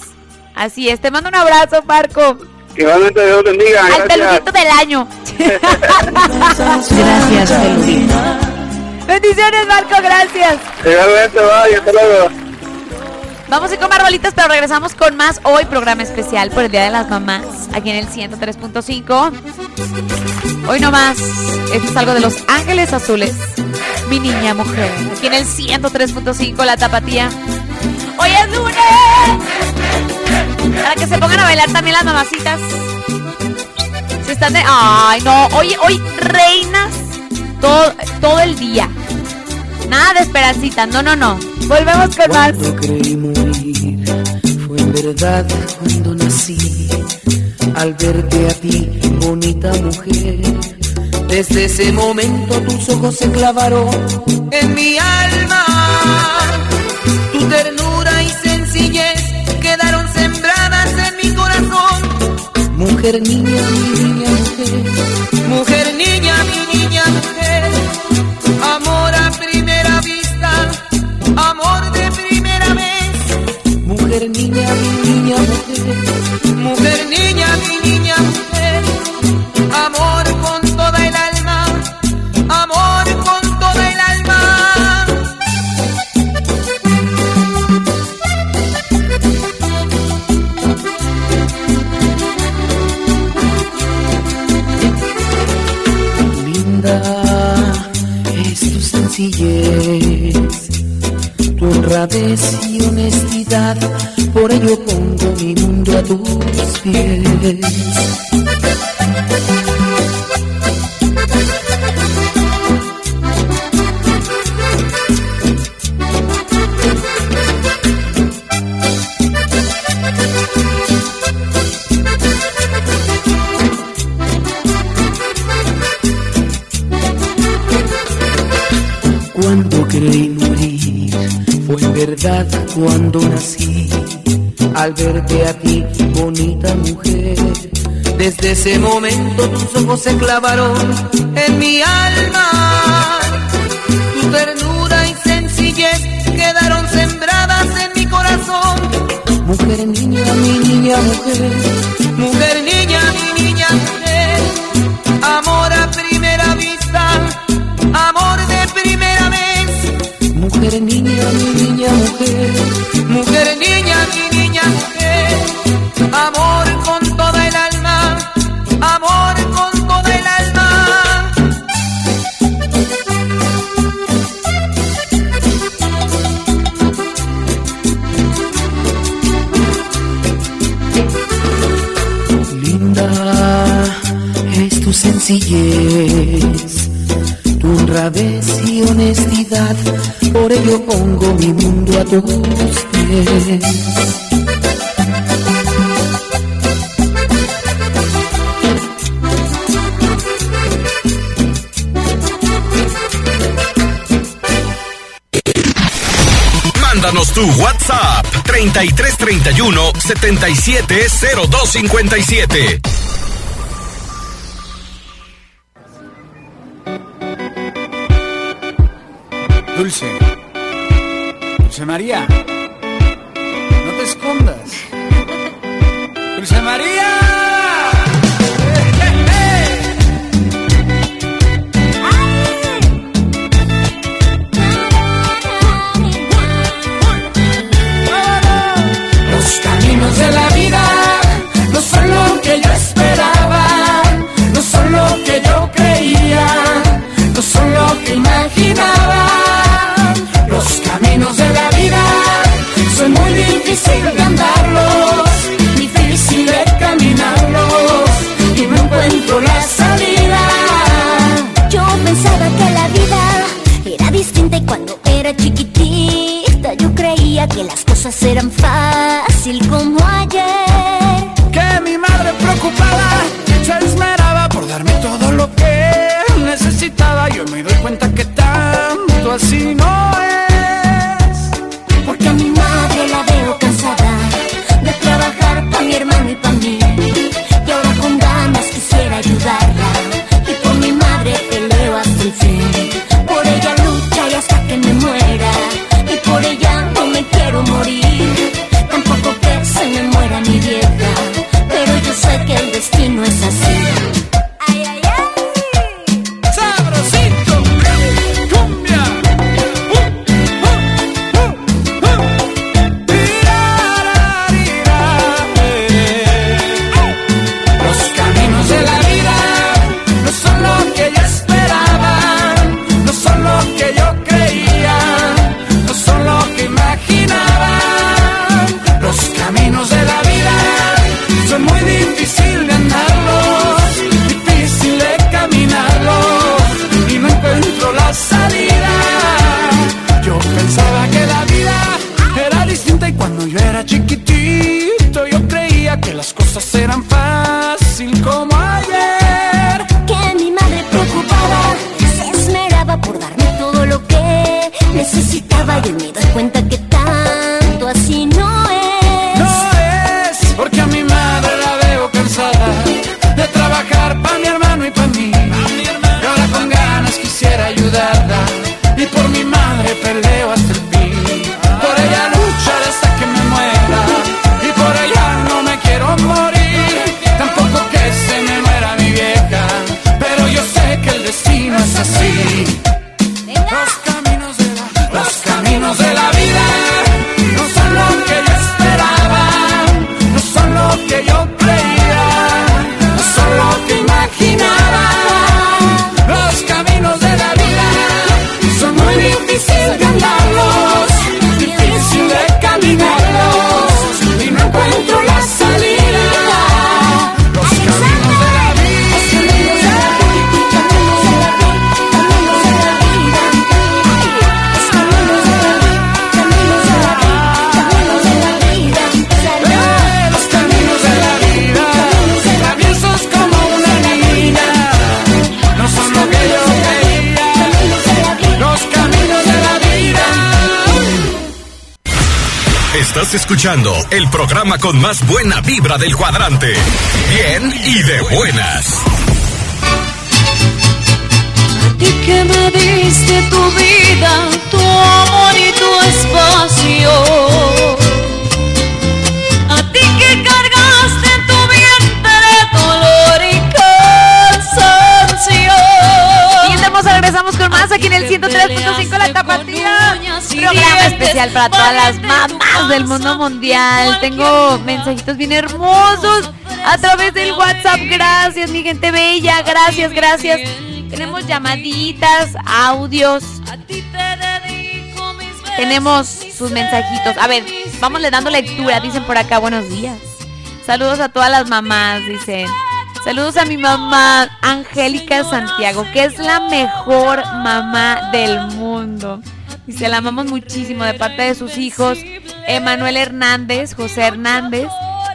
Así es. Te mando un abrazo, Marco. Igualmente Dios bendiga. Al peludito del año. *laughs* Gracias, peludito. Bendiciones, Marco, gracias. Igualmente, bye. Hasta luego. Vamos a ir con más rolitas, pero regresamos con más hoy, programa especial por el Día de las Mamás, aquí en el 103.5. Hoy no más, esto es algo de Los Ángeles Azules, mi niña mujer, aquí en el 103.5, la tapatía. Hoy es lunes, para que se pongan a bailar también las mamacitas. Si están de... Ay, no, hoy, hoy reinas todo, todo el día. Nada de esperancita, no, no, no. Volvemos con más. Cuando creí morir, fue en verdad cuando nací. al verte a ti, bonita mujer. Desde ese momento tus ojos se clavaron en mi alma. Tu ternura y sencillez quedaron sembradas en mi corazón. Mujer, niña, mi niña, mujer. Mujer, niña, mi niña, mujer. Mujer, niña, mi niña, mujer. Mujer, niña, mi niña, mujer. Amor con toda el alma, amor con toda el alma. Linda es tu sencillez, honradez y honestidad, por ello pongo mi mundo a tus pies. Cuando nací. Al verte a ti, bonita mujer, desde ese momento tus ojos se clavaron en mi alma. Tu ternura y sencillez quedaron sembradas en mi corazón. Mujer, niña, mi niña, mujer. Mujer, Mujer, niña, mi niña, mujer. Mujer, niña, mi niña, mujer. Amor con toda el alma, amor con toda el alma. Linda es tu sencillez, honradez y honestidad, por ello pongo mi mundo a tus pies. Mándanos tu WhatsApp 3331 770257. María. Escuchando el programa con más buena vibra del cuadrante. Bien y de buenas. ti que me diste tu vida, tu amor y tu espacio. A ti que regresamos con más aquí en el 103.5 La Tapatía. Programa especial para todas las mamás del mundo mundial. Tengo mensajitos bien hermosos a través del WhatsApp. Gracias, mi gente bella. Gracias, gracias. Tenemos llamaditas, audios. Tenemos sus mensajitos. A ver, vamos le dando lectura. Dicen por acá, buenos días. Saludos a todas las mamás, dicen. Saludos a mi mamá Angélica Santiago, que es la mejor mamá del mundo. Dice, la amamos muchísimo de parte de sus hijos, Emanuel Hernández, José Hernández,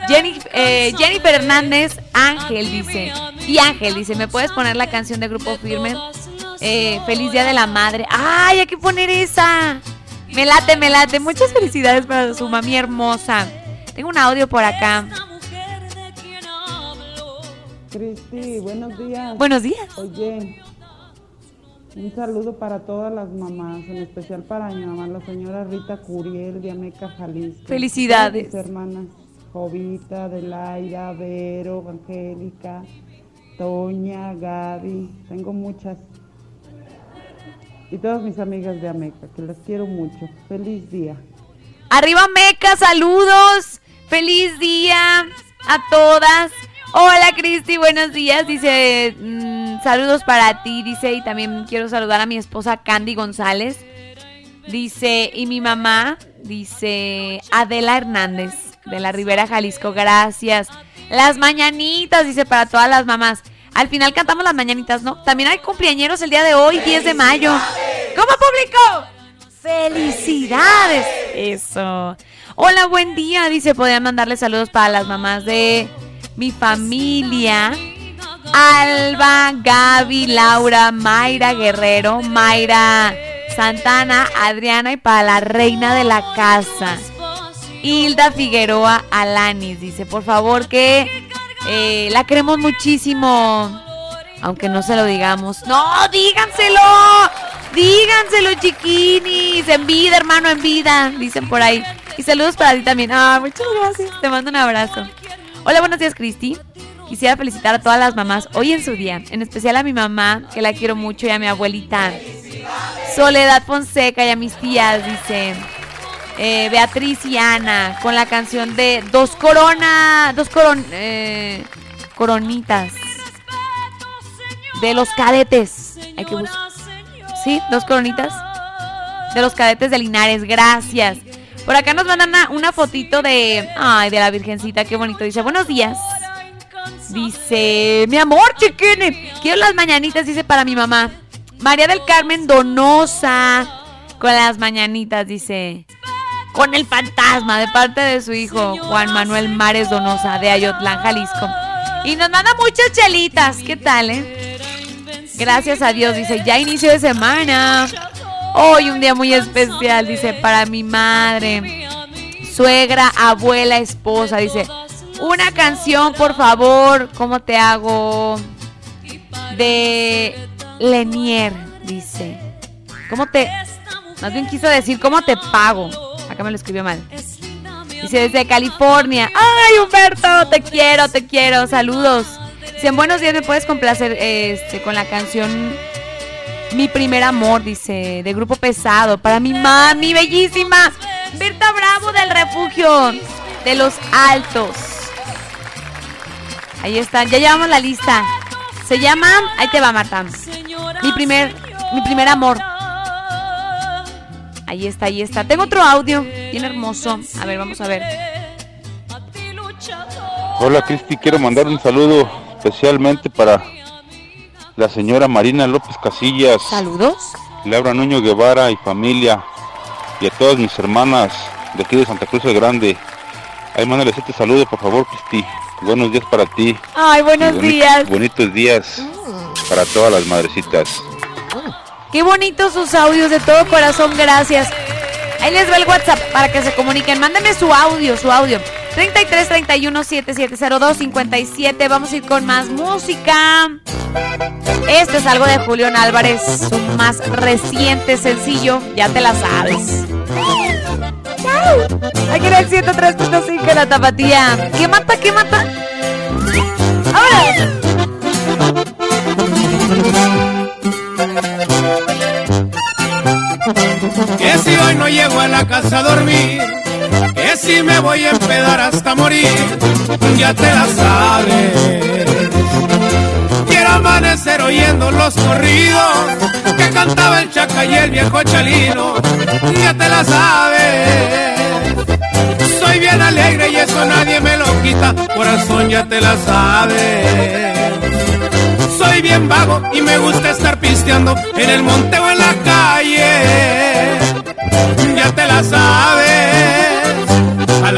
Jenny- eh, Jennifer Hernández, Ángel, dice. Y Ángel, dice, ¿me puedes poner la canción de Grupo Firme? Eh, Feliz Día de la Madre. ¡Ay, hay que poner esa! Me late, me late. Muchas felicidades para su mami hermosa. Tengo un audio por acá. Cristi, buenos días. Buenos días. Oye, un saludo para todas las mamás, en especial para mi mamá, la señora Rita Curiel de Ameca, Jalisco. Felicidades. Mis hermanas, Jovita, Adelaida, Vero, Angélica, Toña, Gaby, tengo muchas. Y todas mis amigas de Ameca, que las quiero mucho. Feliz día. Arriba Meca, saludos. Feliz día a todas. Hola Cristi, buenos días. Dice, mm, saludos para ti. Dice, y también quiero saludar a mi esposa Candy González. Dice, y mi mamá, dice Adela Hernández de la Ribera Jalisco. Gracias. Las mañanitas, dice, para todas las mamás. Al final cantamos las mañanitas, ¿no? También hay cumpleañeros el día de hoy, 10 de mayo. ¿Cómo público? ¡Felicidades! Eso. Hola, buen día. Dice, podrían mandarle saludos para las mamás de mi familia. Alba, Gaby, Laura, Mayra Guerrero, Mayra Santana, Adriana y para la reina de la casa. Hilda Figueroa Alanis dice, por favor que eh, la queremos muchísimo. Aunque no se lo digamos. No, díganselo. Díganselo, chiquinis. En vida, hermano, en vida. Dicen por ahí. Y saludos para ti también. Ah, muchas gracias. Te mando un abrazo. Hola, buenos días, Cristi. Quisiera felicitar a todas las mamás hoy en su día. En especial a mi mamá, que la quiero mucho, y a mi abuelita. Soledad Fonseca y a mis tías, dice. eh, Beatriz y Ana, con la canción de Dos Corona. Dos coron, eh, Coronitas. De los cadetes. Hay que buscar. ¿Sí? Dos coronitas. De los cadetes de Linares. Gracias. Por acá nos mandan una, fotito de. Ay, de la Virgencita. Qué bonito. Dice, buenos días. Dice, mi amor, chiquine. Quiero las mañanitas, dice para mi mamá. María del Carmen Donosa. Con las mañanitas, dice. Con el fantasma de parte de su hijo, Juan Manuel Mares Donosa, de Ayotlán, Jalisco. Y nos manda muchas chelitas. ¿Qué tal, eh? Gracias a Dios, dice, ya inicio de semana. Hoy un día muy especial, dice, para mi madre, suegra, abuela, esposa, dice, una canción, por favor, ¿cómo te hago? De Lenier, dice. ¿Cómo te... Más bien quiso decir, ¿cómo te pago? Acá me lo escribió mal. Dice desde California. ¡Ay, Humberto! Te quiero, te quiero. Saludos. Dice, buenos días, ¿me puedes complacer este, con la canción Mi primer amor? Dice, de grupo pesado. Para mi mami, bellísima. Berta Bravo del refugio de los altos. Ahí están, ya llevamos la lista. Se llama, ahí te va Marta. Mi primer, mi primer amor. Ahí está, ahí está. Tengo otro audio, bien hermoso. A ver, vamos a ver. Hola Cristi, quiero mandar un saludo especialmente para la señora Marina López Casillas. Saludos. Laura Nuño Guevara y familia. Y a todas mis hermanas de aquí de Santa Cruz el Grande. Ahí mándales este saludo, por favor, Cristi. Buenos días para ti. Ay, buenos boni- días. Bonitos días para todas las madrecitas. Qué bonitos sus audios, de todo corazón, gracias. Ahí les va el WhatsApp para que se comuniquen. Mándenme su audio, su audio. 33 31 7702 57. Vamos a ir con más música. Esto es algo de Julián Álvarez, su más reciente sencillo. Ya te la sabes. Aquí en el 103.5 la tapatía. ¿Qué mata? ¿Qué mata? ¡Ahora! Que si hoy no llego a la casa a dormir, si me voy a empedar hasta morir, ya te la sabes. Quiero amanecer oyendo los corridos que cantaba el chaca y el viejo chalino, ya te la sabes. Soy bien alegre y eso nadie me lo quita, corazón ya te la sabes. Soy bien vago y me gusta estar pisteando en el monte o en la calle. Ya te la sabes.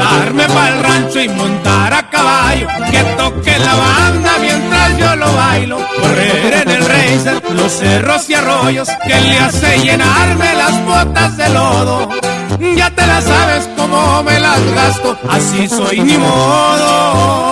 Jalarme para el rancho y montar a caballo. Que toque la banda mientras yo lo bailo. Correr en el racer, los cerros y arroyos. Que le hace llenarme las botas de lodo. Ya te la sabes cómo me las gasto. Así soy ni modo.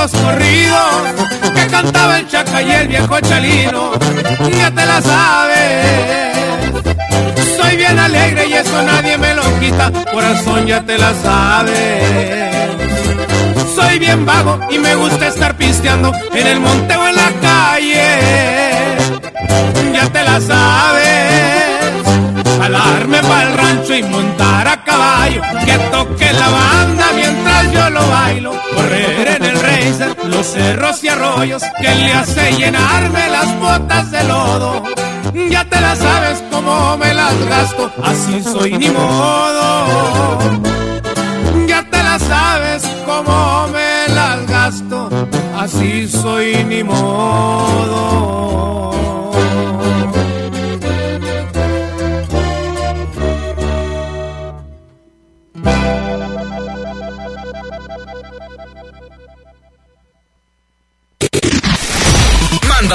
Los corridos que cantaba el chaca y el viejo chalino, ya te la sabes. Soy bien alegre y eso nadie me lo quita, corazón ya te la sabes. Soy bien vago y me gusta estar pisteando en el monte o en la calle. Ya te la sabes. Jalarme para el rancho y montar a caballo. Que toque la banda mientras yo lo bailo. Correr los cerros y arroyos. Que le hace llenarme las botas de lodo. Ya te la sabes cómo me las gasto. Así soy ni modo. Ya te la sabes cómo me las gasto, así soy ni modo.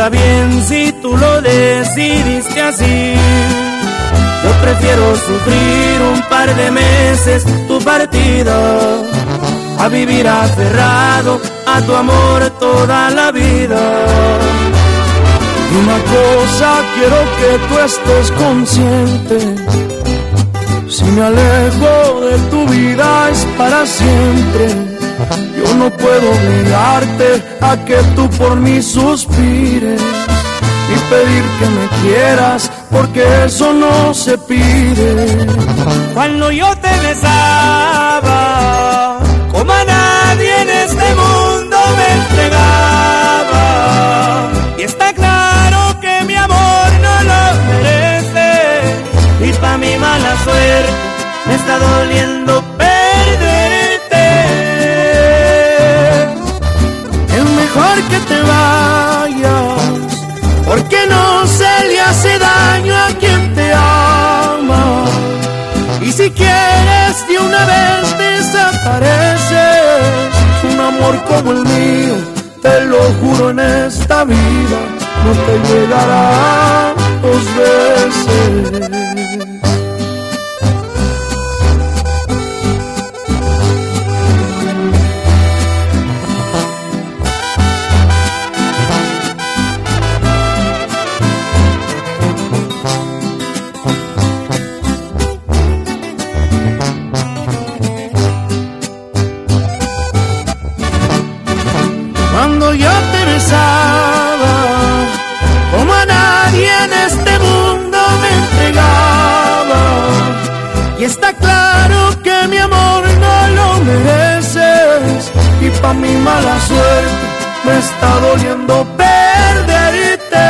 Está bien si tú lo decidiste así. Yo prefiero sufrir un par de meses tu partida a vivir aferrado a tu amor toda la vida. Y una cosa quiero que tú estés consciente. Si me alejo de tu vida es para siempre. No puedo obligarte a que tú por mí suspires y pedir que me quieras porque eso no se pide. Cuando yo te besaba, como a nadie en este mundo me entregaba. Y está claro que mi amor no lo merece. Y pa' mi mala suerte me está doliendo quieres de una vez desapareces, un amor como el mío, te lo juro en esta vida, no te llegará dos veces. Me está doliendo perderte.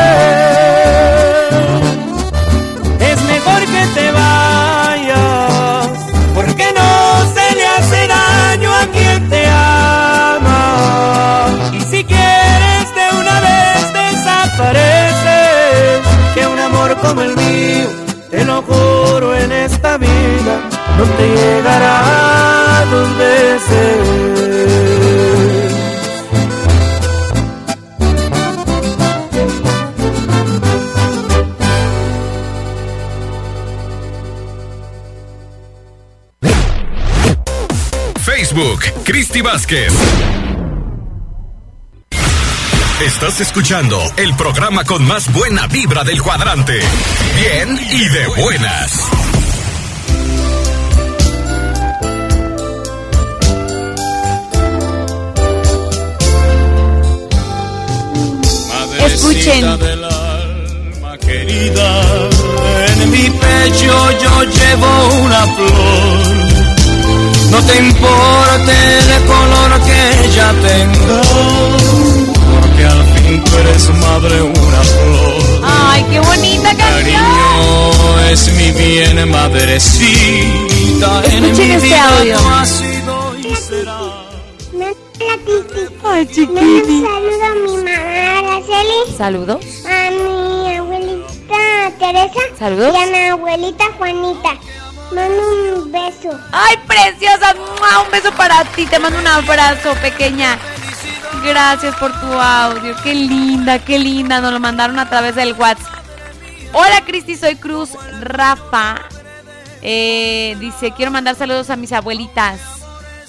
Es mejor que te vayas, porque no se le hace daño a quien te ama. Y si quieres de una vez desapareces, que un amor como el mío, te lo juro en esta vida, no te llegará dos veces. Cristi Vázquez. Estás escuchando el programa con más buena vibra del cuadrante. Bien y de buenas. Escuchen. del alma querida, en mi pecho yo llevo una flor. No te importe el color que ella tenga, porque al fin tú eres madre una flor. Ay, qué bonita canción. Cariño es mi bien, madrecita. En Escuchen mi este vida audio. Ay, chiquini. saludo a mi mamá Araceli, Saludos. a mi abuelita Teresa Saludos. y a mi abuelita Juanita. Mando un beso. Ay, preciosa. Un beso para ti. Te mando un abrazo, pequeña. Gracias por tu audio. Qué linda, qué linda. Nos lo mandaron a través del WhatsApp. Hola, Cristi. Soy Cruz Rafa. Eh, dice, quiero mandar saludos a mis abuelitas.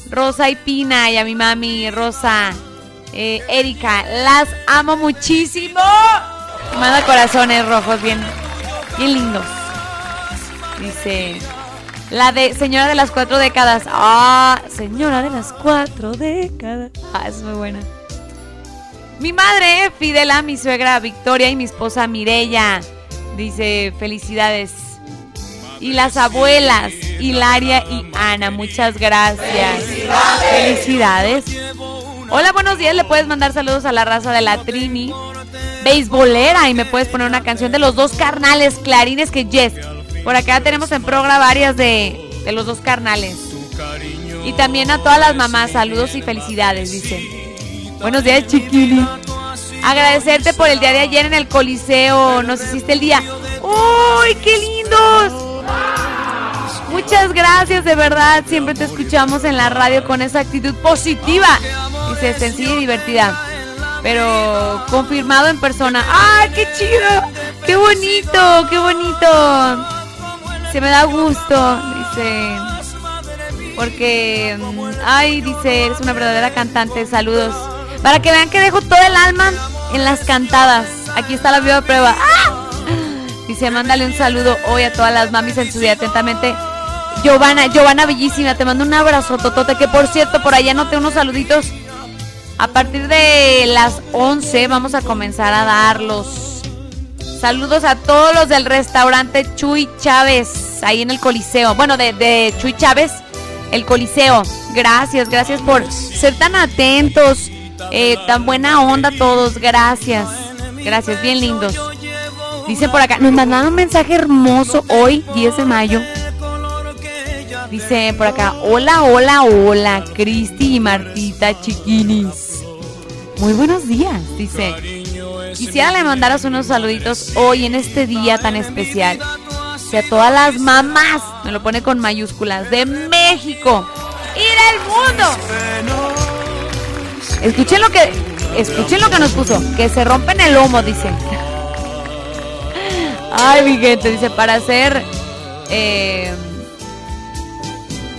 Rosa y Pina y a mi mami Rosa. eh, Erika. Las amo muchísimo. Manda corazones rojos bien, bien lindos. Dice, la de señora de las cuatro décadas. Ah, señora de las cuatro décadas. Ah, es muy buena. Mi madre, Fidela, mi suegra Victoria y mi esposa Mirella. Dice, felicidades. Y las abuelas, Hilaria y Ana, muchas gracias. Felicidades. Hola, buenos días. Le puedes mandar saludos a la raza de la Trini. Beisbolera. Y me puedes poner una canción de los dos carnales clarines que Yes. Por acá tenemos en programa varias de, de los dos carnales. Y también a todas las mamás, saludos y felicidades, dicen. Buenos días, chiquili. Agradecerte por el día de ayer en el Coliseo. Nos hiciste el día. ¡Uy, qué lindos! Muchas gracias, de verdad. Siempre te escuchamos en la radio con esa actitud positiva. Dice, sencilla y divertida. Pero confirmado en persona. ¡Ay, qué chido! ¡Qué bonito! ¡Qué bonito! Se me da gusto, dice. Porque, mm, ay, dice, eres una verdadera cantante. Saludos. Para que vean que dejo todo el alma en las cantadas. Aquí está la viva prueba. ¡Ah! Dice, mándale un saludo hoy a todas las mamis en su día atentamente. Giovanna, Giovanna Bellísima, te mando un abrazo, Totote, que por cierto, por allá noté unos saluditos. A partir de las 11 vamos a comenzar a darlos. Saludos a todos los del restaurante Chuy Chávez, ahí en el Coliseo. Bueno, de, Chuy Chávez, el Coliseo. Gracias, gracias por ser tan atentos, eh, tan buena onda todos. Gracias, gracias, bien lindos. Dice por acá, nos mandaron un mensaje hermoso hoy, 10 de mayo. Dice por acá, hola, hola, hola, Cristi y Martita Chiquinis. Muy buenos días, dice. Quisiera le mandaros unos saluditos hoy en este día tan especial. O sea, todas las mamás, me lo pone con mayúsculas, de México y del mundo. Escuchen lo que, escuchen lo que nos puso, que se rompen el lomo, dice. *laughs* Ay, mi gente, dice, para hacer, eh,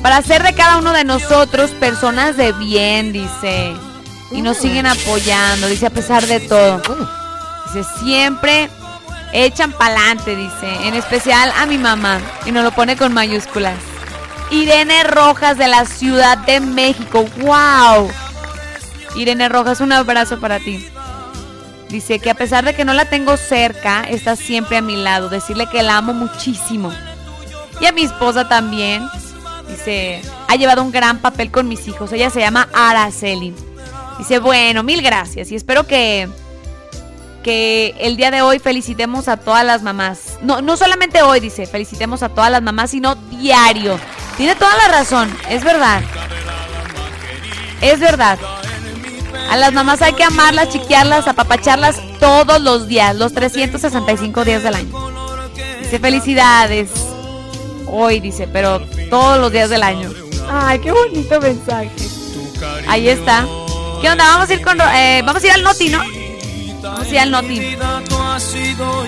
para hacer de cada uno de nosotros personas de bien, dice. Y nos siguen apoyando, dice, a pesar de todo. Dice, siempre echan pa'lante, dice. En especial a mi mamá. Y nos lo pone con mayúsculas. Irene Rojas de la Ciudad de México. ¡Wow! Irene Rojas, un abrazo para ti. Dice que a pesar de que no la tengo cerca, está siempre a mi lado. Decirle que la amo muchísimo. Y a mi esposa también. Dice, ha llevado un gran papel con mis hijos. Ella se llama Araceli. Dice, bueno, mil gracias. Y espero que, que el día de hoy felicitemos a todas las mamás. No, no solamente hoy, dice, felicitemos a todas las mamás, sino diario. Tiene toda la razón, es verdad. Es verdad. A las mamás hay que amarlas, chiquearlas, apapacharlas todos los días, los 365 días del año. Dice felicidades. Hoy dice, pero todos los días del año. Ay, qué bonito mensaje. Ahí está. ¿Qué onda? Vamos a ir con eh, vamos a ir al Noti, ¿no? Vamos a ir al Noti.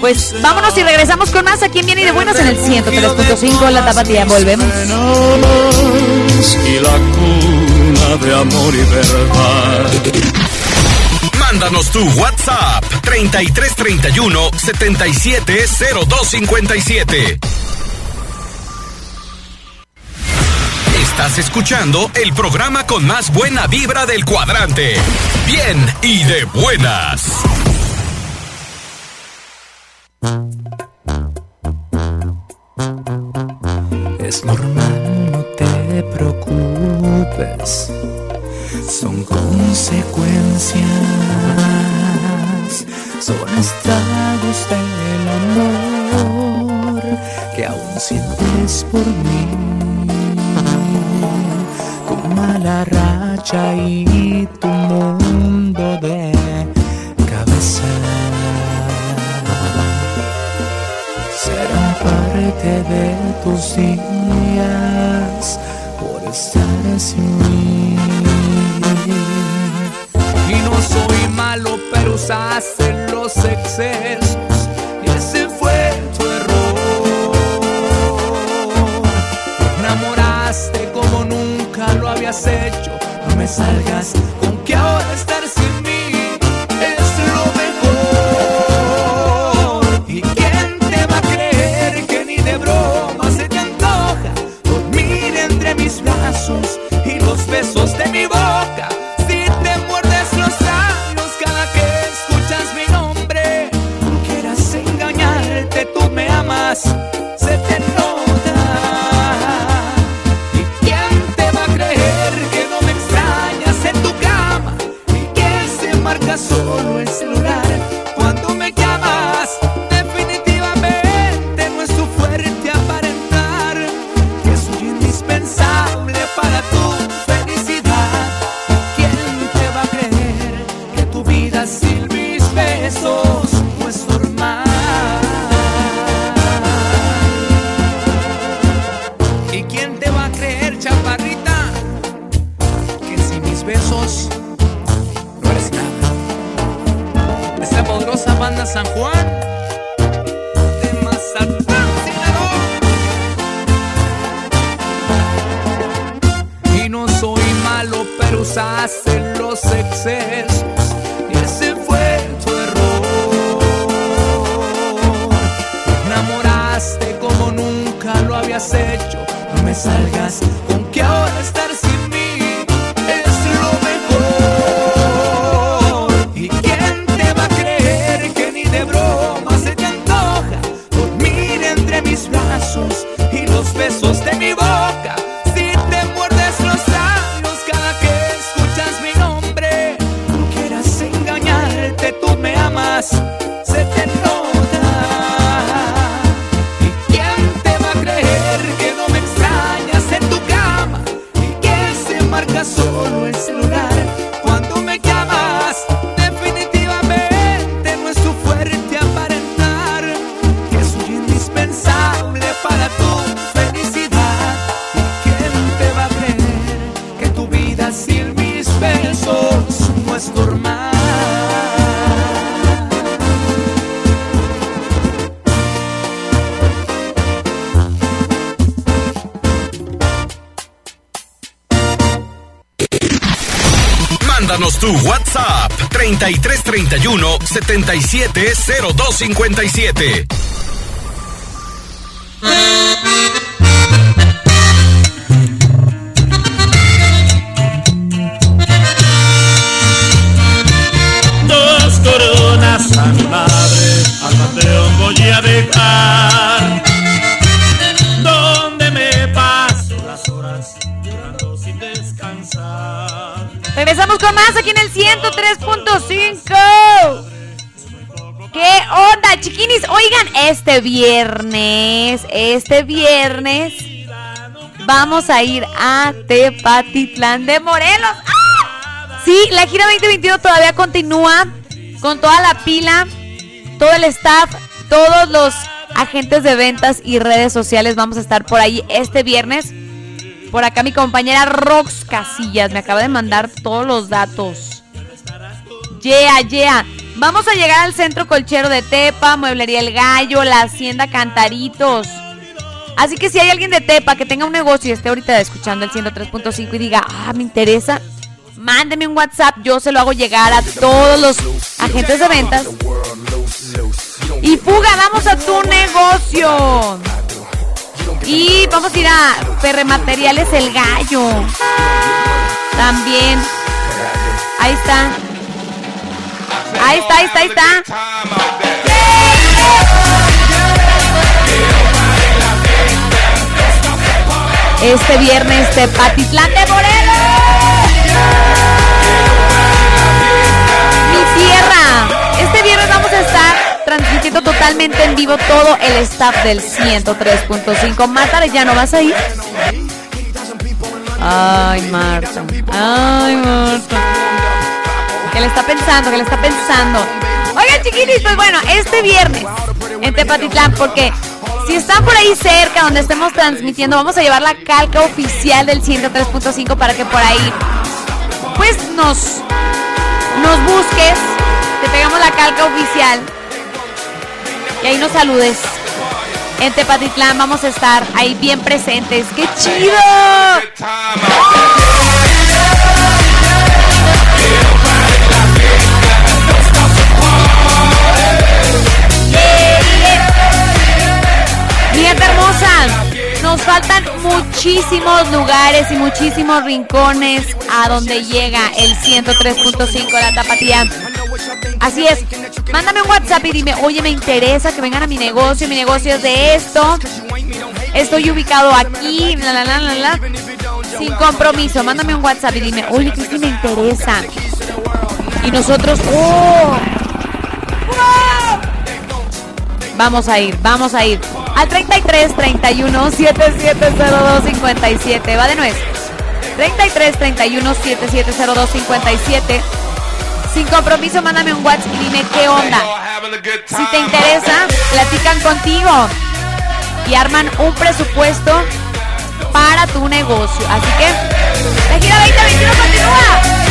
Pues vámonos y regresamos con más aquí en Bien y de Buenas en el 103.5 La Tapatía. Volvemos. Y la cuna de amor y verdad. Mándanos tu WhatsApp 3331 770257. Estás escuchando el programa con más buena vibra del cuadrante. Bien y de buenas. Es normal, no te preocupes. Son consecuencias, son estragos del amor que aún sientes por mí. Tu mala racha y de tus días por estar sin mí. Y no soy malo, pero usaste los excesos. Y ese fue tu error. Te enamoraste como nunca lo habías hecho. No me salgas con Mándanos tu WhatsApp 3331 770257. Dos coronas a mi madre, al panteón voy a dejar. Regresamos con más aquí en el 103.5. ¿Qué onda, chiquinis? Oigan, este viernes, este viernes, vamos a ir a Tepatitlán de Morelos. ¡Ah! Sí, la gira 2021 todavía continúa con toda la pila, todo el staff, todos los agentes de ventas y redes sociales. Vamos a estar por ahí este viernes. Por acá mi compañera Rox Casillas me acaba de mandar todos los datos. Yeah, yeah. Vamos a llegar al centro colchero de Tepa, Mueblería El Gallo, la Hacienda Cantaritos. Así que si hay alguien de Tepa que tenga un negocio y esté ahorita escuchando el 103.5 y diga, ah, me interesa, mándeme un WhatsApp, yo se lo hago llegar a todos los agentes de ventas. Y fuga, vamos a tu negocio. Y vamos a ir a Perremateriales El Gallo. También. Ahí está. Ahí está, ahí está, ahí está. Este viernes de Morelos. Transmitiendo totalmente en vivo todo el staff del 103.5. Marta, ¿ya no vas a ir? Ay, Marta. Ay, Marta. ¿Qué le está pensando? ¿Qué le está pensando? Oigan, chiquitis, pues bueno, este viernes en Tepatitlán, porque si están por ahí cerca donde estemos transmitiendo, vamos a llevar la calca oficial del 103.5 para que por ahí, pues nos, nos busques, te pegamos la calca oficial y ahí nos saludes. En Tepatitlán vamos a estar ahí bien presentes. ¡Qué chido! Gente hermosa, nos faltan muchísimos lugares y muchísimos rincones a donde llega el 103.5 de la tapatía. Así es, mándame un WhatsApp y dime, oye, me interesa que vengan a mi negocio, mi negocio es de esto, estoy ubicado aquí, la, la, la, la, sin compromiso, mándame un WhatsApp y dime, oye, que sí me interesa. Y nosotros, ¡oh! Vamos a ir, vamos a ir al 33 31 7702 57. Va de nuez. 33 31 7702 57. Sin compromiso, mándame un WhatsApp y dime qué onda. Si te interesa, platican contigo y arman un presupuesto para tu negocio. Así que, la gira 2021 continúa.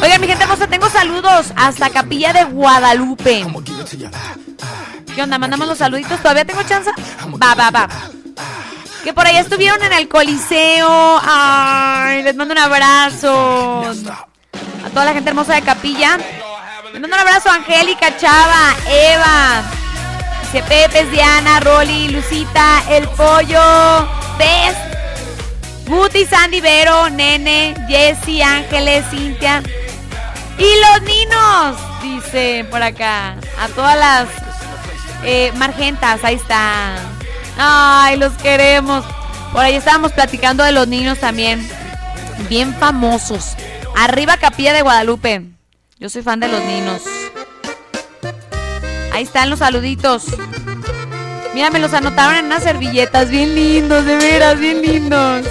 Oigan, mi gente hermosa, tengo saludos hasta Capilla de Guadalupe. ¿Qué onda? Mandamos los saluditos. ¿Todavía tengo chance? Va, va, va. Que por allá estuvieron en el Coliseo. Ay, les mando un abrazo. A toda la gente hermosa de Capilla. Les mando un abrazo a Angélica, Chava, Eva. Dice Pepe, Diana, Rolly, Lucita, El Pollo, Best, Guti, Sandy, Vero, Nene, Jessy, Ángeles, Cintia. Y los ninos, dice por acá. A todas las eh, margentas, ahí está. Ay, los queremos. Por ahí estábamos platicando de los niños también. Bien famosos. Arriba Capilla de Guadalupe. Yo soy fan de los niños. Ahí están los saluditos. Mira, me los anotaron en unas servilletas. Bien lindos, de veras, bien lindos.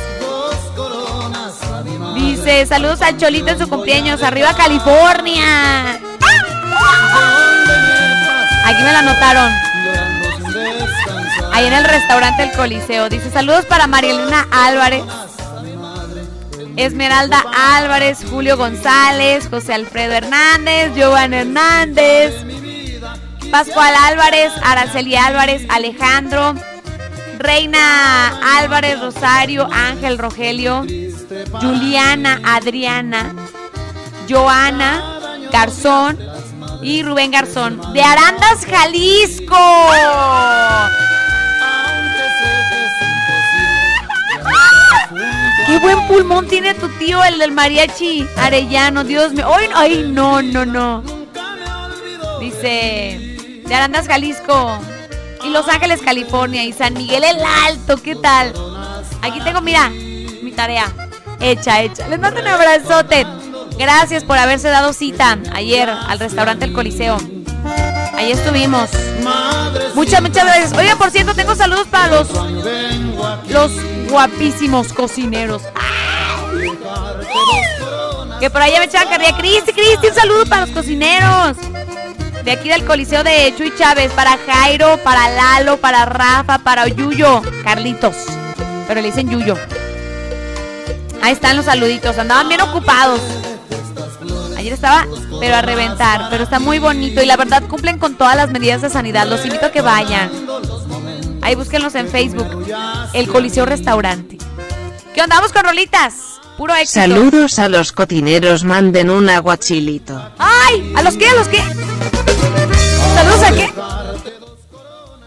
Dice, saludos al Cholito en su cumpleaños. Arriba California. Aquí me la anotaron. Ahí en el restaurante El Coliseo. Dice, saludos para Marielena Álvarez. Esmeralda Álvarez, Julio González, José Alfredo Hernández, Joan Hernández, Pascual Álvarez, Araceli Álvarez, Alejandro, Reina Álvarez, Rosario, Ángel Rogelio, Juliana, Adriana, Joana, Garzón y Rubén Garzón, de Arandas, Jalisco. Qué buen pulmón tiene tu tío, el del mariachi arellano, Dios mío. Ay, ay, no, no, no. Dice, de Arandas, Jalisco. Y Los Ángeles, California. Y San Miguel el Alto, ¿qué tal? Aquí tengo, mira, mi tarea. Hecha, hecha. Les mando un abrazote. Gracias por haberse dado cita ayer al restaurante El Coliseo. Ahí estuvimos. Muchas, muchas gracias. Oiga, por cierto, tengo saludos para los, los guapísimos cocineros. Que por allá me echaban carrilla. Cristi, Cristi, un saludo para los cocineros. De aquí del Coliseo de Chuy Chávez. Para Jairo, para Lalo, para Rafa, para Yuyo. Carlitos. Pero le dicen Yuyo. Ahí están los saluditos. Andaban bien ocupados. Ayer estaba, pero a reventar. Pero está muy bonito. Y la verdad cumplen con todas las medidas de sanidad. Los invito a que vayan. Ahí búsquenlos en Facebook. El Coliseo Restaurante. ¿Qué onda? Vamos con rolitas. Puro éxito. Saludos a los cocineros, manden un aguachilito. ¡Ay! ¿A los qué? ¿A los qué? ¿Saludos a qué?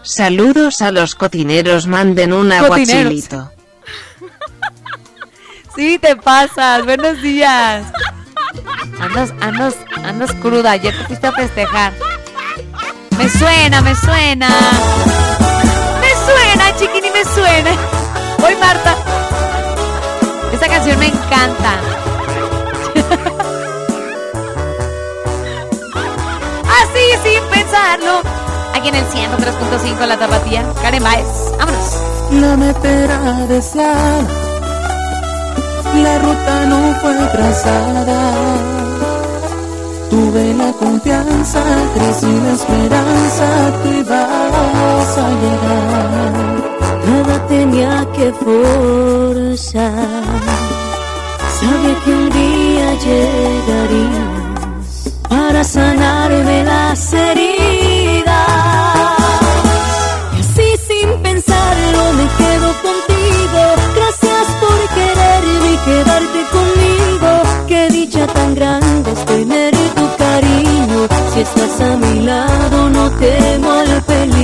Saludos a los cocineros, manden un aguachilito. *laughs* Sí, te pasas. Buenos días. Andas, andas, andas cruda. Ayer te fuiste a festejar. Me suena, me suena. Me suena. Voy, Marta. Esta canción me encanta. Así sin pensarlo. Aquí en el 103.5 La Tapatía. Karen Baez. Vámonos. La meta desear, la ruta no fue trazada. Tuve la confianza, crecí la esperanza, tú ibas a llegar. Nada tenía que forzar. Sabía que un día llegarías para sanarme las heridas. Y así sin pensarlo me quedo contigo. Gracias por quererme y quedarte conmigo. Qué dicha tan grande es tener tu cariño. Si estás a mi lado no temo al peligro.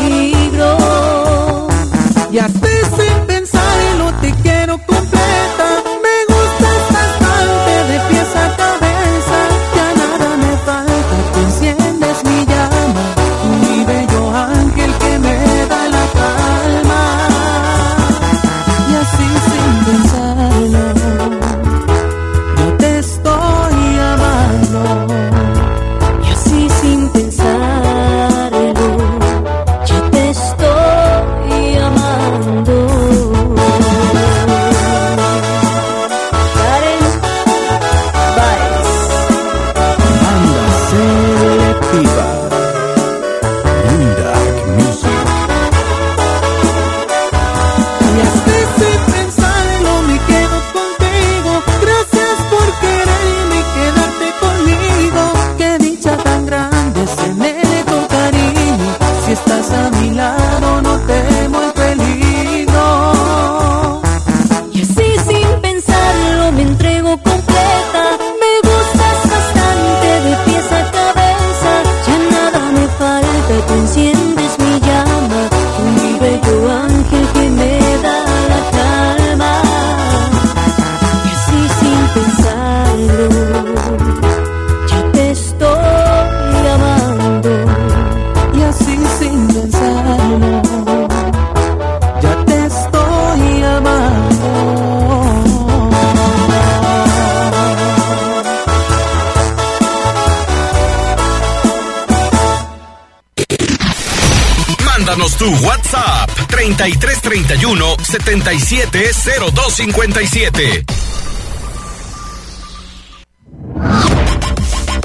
3331 770257.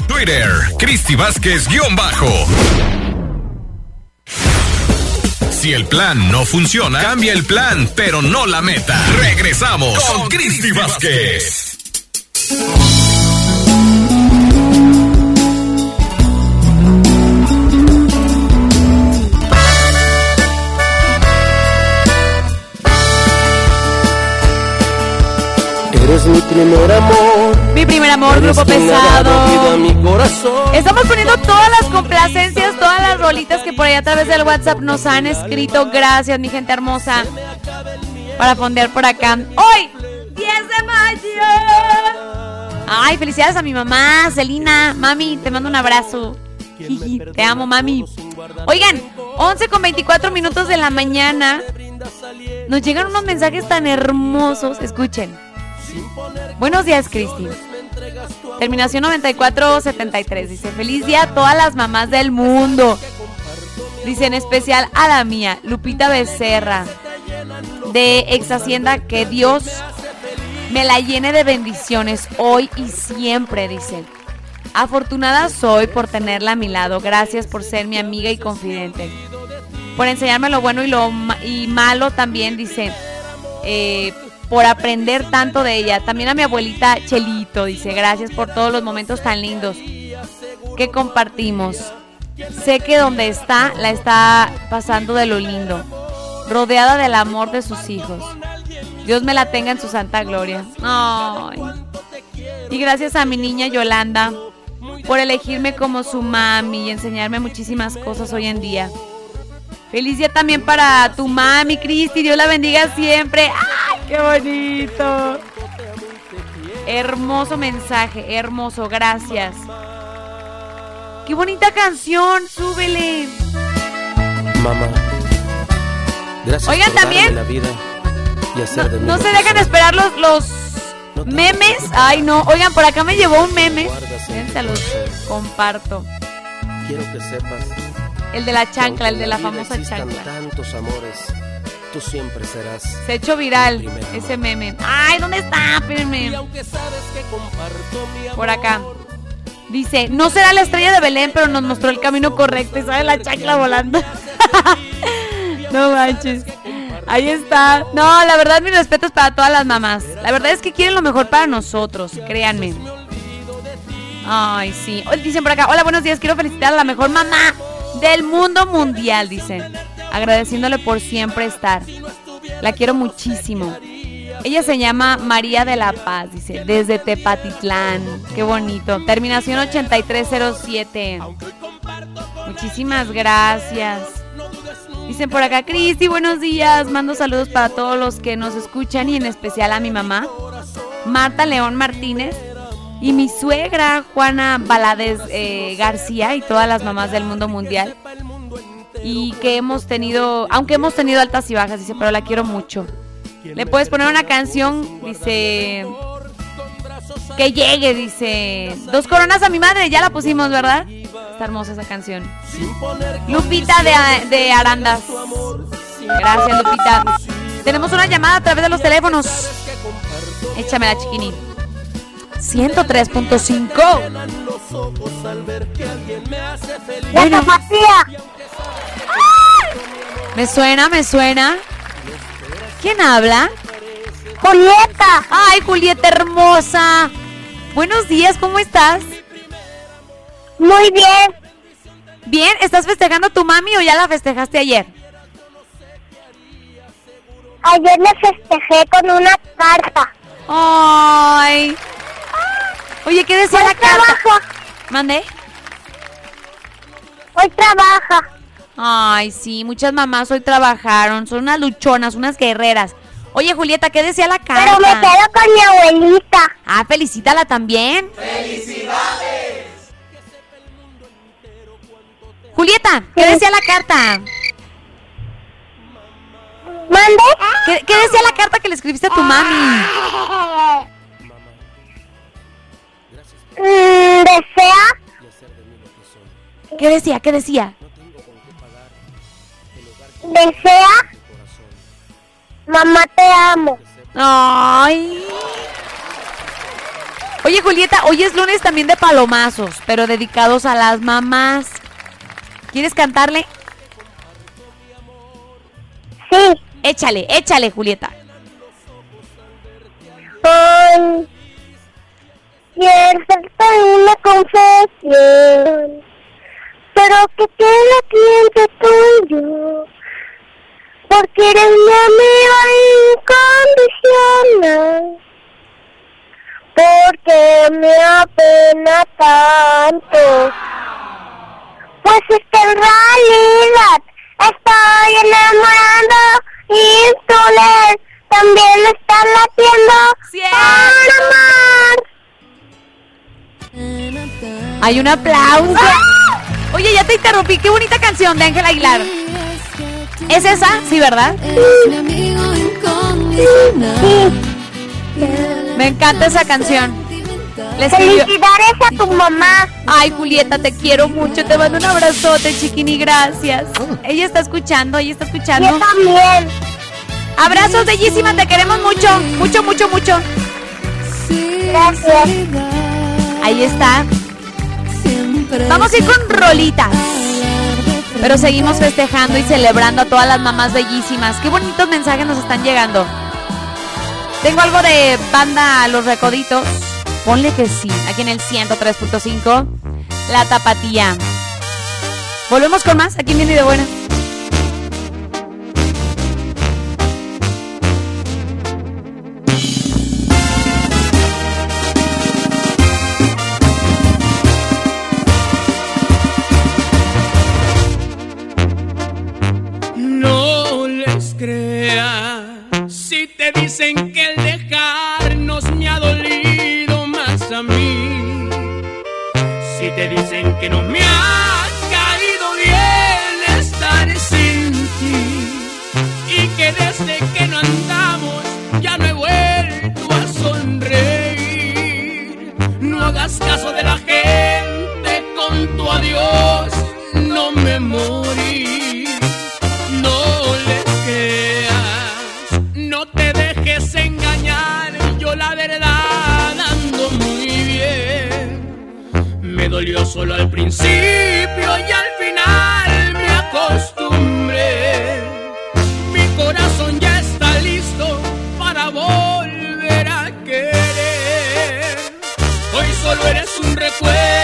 Twitter, Cristi Vázquez guion bajo. Si el plan no funciona, cambia el plan, pero no la meta. Regresamos con Cristi Vázquez. Eres mi primer amor. Mi primer amor, Eres grupo pesado. mi corazón. Estamos poniendo todas las complacencias, todas las rolitas que por ahí a través del WhatsApp nos han escrito. Gracias, mi gente hermosa. Para fondear por acá. Hoy, 10 de mayo. Ay, felicidades a mi mamá, Celina. Mami, te mando un abrazo. Jiji, Te amo, mami. Oigan, 11 con 24 minutos de la mañana. Nos llegan unos mensajes tan hermosos. Escuchen. Buenos días, Cristi. Terminación 9473. Dice, feliz día a todas las mamás del mundo. Dice, en especial a la mía, Lupita Becerra, de Ex Hacienda, que Dios me la llene de bendiciones hoy y siempre, dice. Afortunada soy por tenerla a mi lado. Gracias por ser mi amiga y confidente. Por enseñarme lo bueno y lo y malo también, dice. eh, por aprender tanto de ella. También a mi abuelita Chelito, dice. Gracias por todos los momentos tan lindos que compartimos. Sé que donde está, la está pasando de lo lindo. Rodeada del amor de sus hijos. Dios me la tenga en su santa gloria. Y gracias a mi niña Yolanda por elegirme como su mami y enseñarme muchísimas cosas hoy en día. Feliz día también para tu mami, Cristi. Dios la bendiga siempre. ¡Ay, qué bonito! Hermoso mensaje, hermoso, gracias. ¡Qué bonita canción! ¡Súbele! Mamá. Gracias Oigan, por también- la vida y hacer de No se dejan esperar los, los memes. Ay, no. Oigan, por acá me llevó un meme. Miren, se los comparto. Quiero que sepas. El de la chancla, el de la famosa chancla. tantos amores, tú siempre serás. Se ha hecho viral ese meme. Ay, ¿dónde está? Espérenme. Por acá. Dice, no será la estrella de Belén, pero nos mostró el camino correcto y sale la chancla volando. *laughs* no manches. Ahí está. No, la verdad, mis respetos para todas las mamás. La verdad es que quieren lo mejor para nosotros, créanme. Ay, sí. Dicen por acá, hola, buenos días. Quiero felicitar a la mejor mamá del mundo mundial, dice. Agradeciéndole por siempre estar. La quiero muchísimo. Ella se llama María de la Paz, dice, desde Tepatitlán. Qué bonito. Terminación 8307. Muchísimas gracias. Dicen por acá, Cristi, buenos días. Mando saludos para todos los que nos escuchan y en especial a mi mamá, Marta León Martínez, y mi suegra, Juana Balades eh, García, y todas las mamás del mundo mundial. Y que hemos tenido, aunque hemos tenido altas y bajas, dice, pero la quiero mucho. Le puedes poner una canción, dice. Que llegue, dice. Dos coronas a mi madre, ya la pusimos, ¿verdad? Está hermosa esa canción. Lupita de, de Arandas. Gracias, Lupita. Tenemos una llamada a través de los teléfonos. Échamela, chiquinín. 103.5. Bueno. Me suena, me suena. ¿Quién habla? Julieta. Ay, Julieta hermosa. Buenos días, ¿cómo estás? Muy bien. Bien, ¿estás festejando a tu mami o ya la festejaste ayer? Ayer me festejé con una carta. Ay. Oye, ¿qué decía la carta? ¿Mande? Hoy trabaja. Ay, sí, muchas mamás hoy trabajaron, son unas luchonas, unas guerreras. Oye, Julieta, ¿qué decía la carta? Pero me quedo con mi abuelita. Ah, felicítala también. Julieta, ¿qué decía la carta? ¿Mande? ¿Qué, qué decía la carta que le escribiste a tu mami? Mm, ¿Desea? ¿Qué decía? ¿Qué decía? desea, mamá te amo. Ay. Oye, Julieta, hoy es lunes también de palomazos, pero dedicados a las mamás. ¿Quieres cantarle? Sí. Échale, échale, Julieta. Quiero hacerte una confesión, pero que quede aquí entre tú y yo, porque eres mi amiga incondicional, porque me apena tanto, pues es que en realidad estoy enamorando y tú también lo estás latiendo para amar. Hay un aplauso. Oye, ya te interrumpí. Qué bonita canción de Ángel Aguilar. ¿Es esa? Sí, ¿verdad? Me encanta esa canción. Felicidades a tu mamá. Ay, Julieta, te quiero mucho. Te mando un abrazote, chiquini. Gracias. Ella está escuchando, ella está escuchando. Yo también. Abrazos, bellísima. Te queremos mucho. Mucho, mucho, mucho. Gracias. Ahí está. Vamos a ir con rolitas. Pero seguimos festejando y celebrando a todas las mamás bellísimas. Qué bonitos mensajes nos están llegando. Tengo algo de banda Los Recoditos. Ponle que sí, aquí en el 103.5. La tapatía. Volvemos con más. Aquí viene de buena. Si te dicen que el dejarnos me ha dolido más a mí. Si te dicen que no me ha caído bien estar sin ti y que desde que no andamos ya no he vuelto a sonreír. No hagas caso de la gente con tu adiós, no me morí. Dolió solo al principio y al final me acostumbré. Mi corazón ya está listo para volver a querer. Hoy solo eres un recuerdo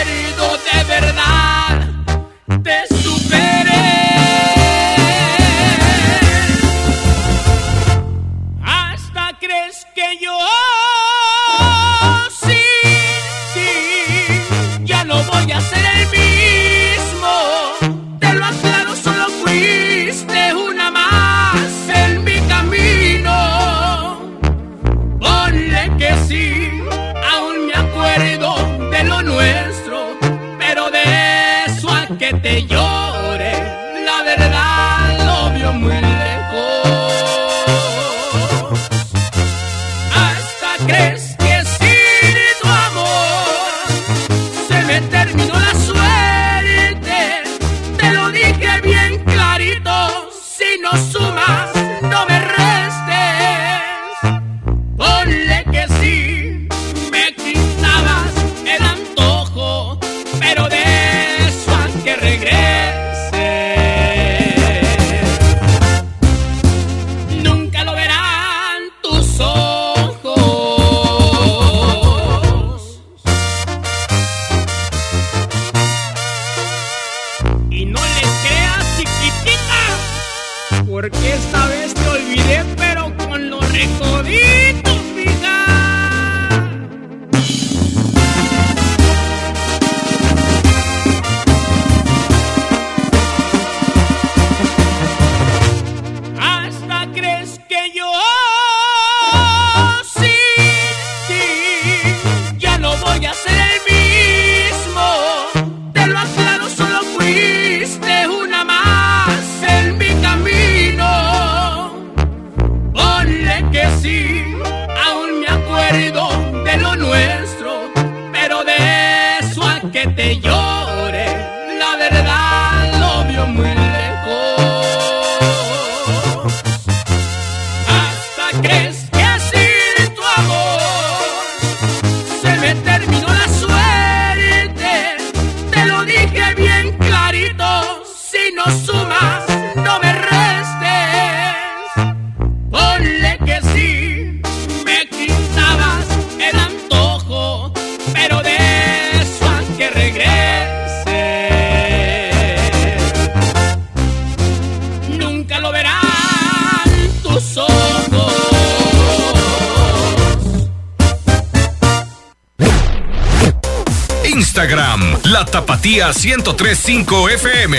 Tapatía 1035 FM.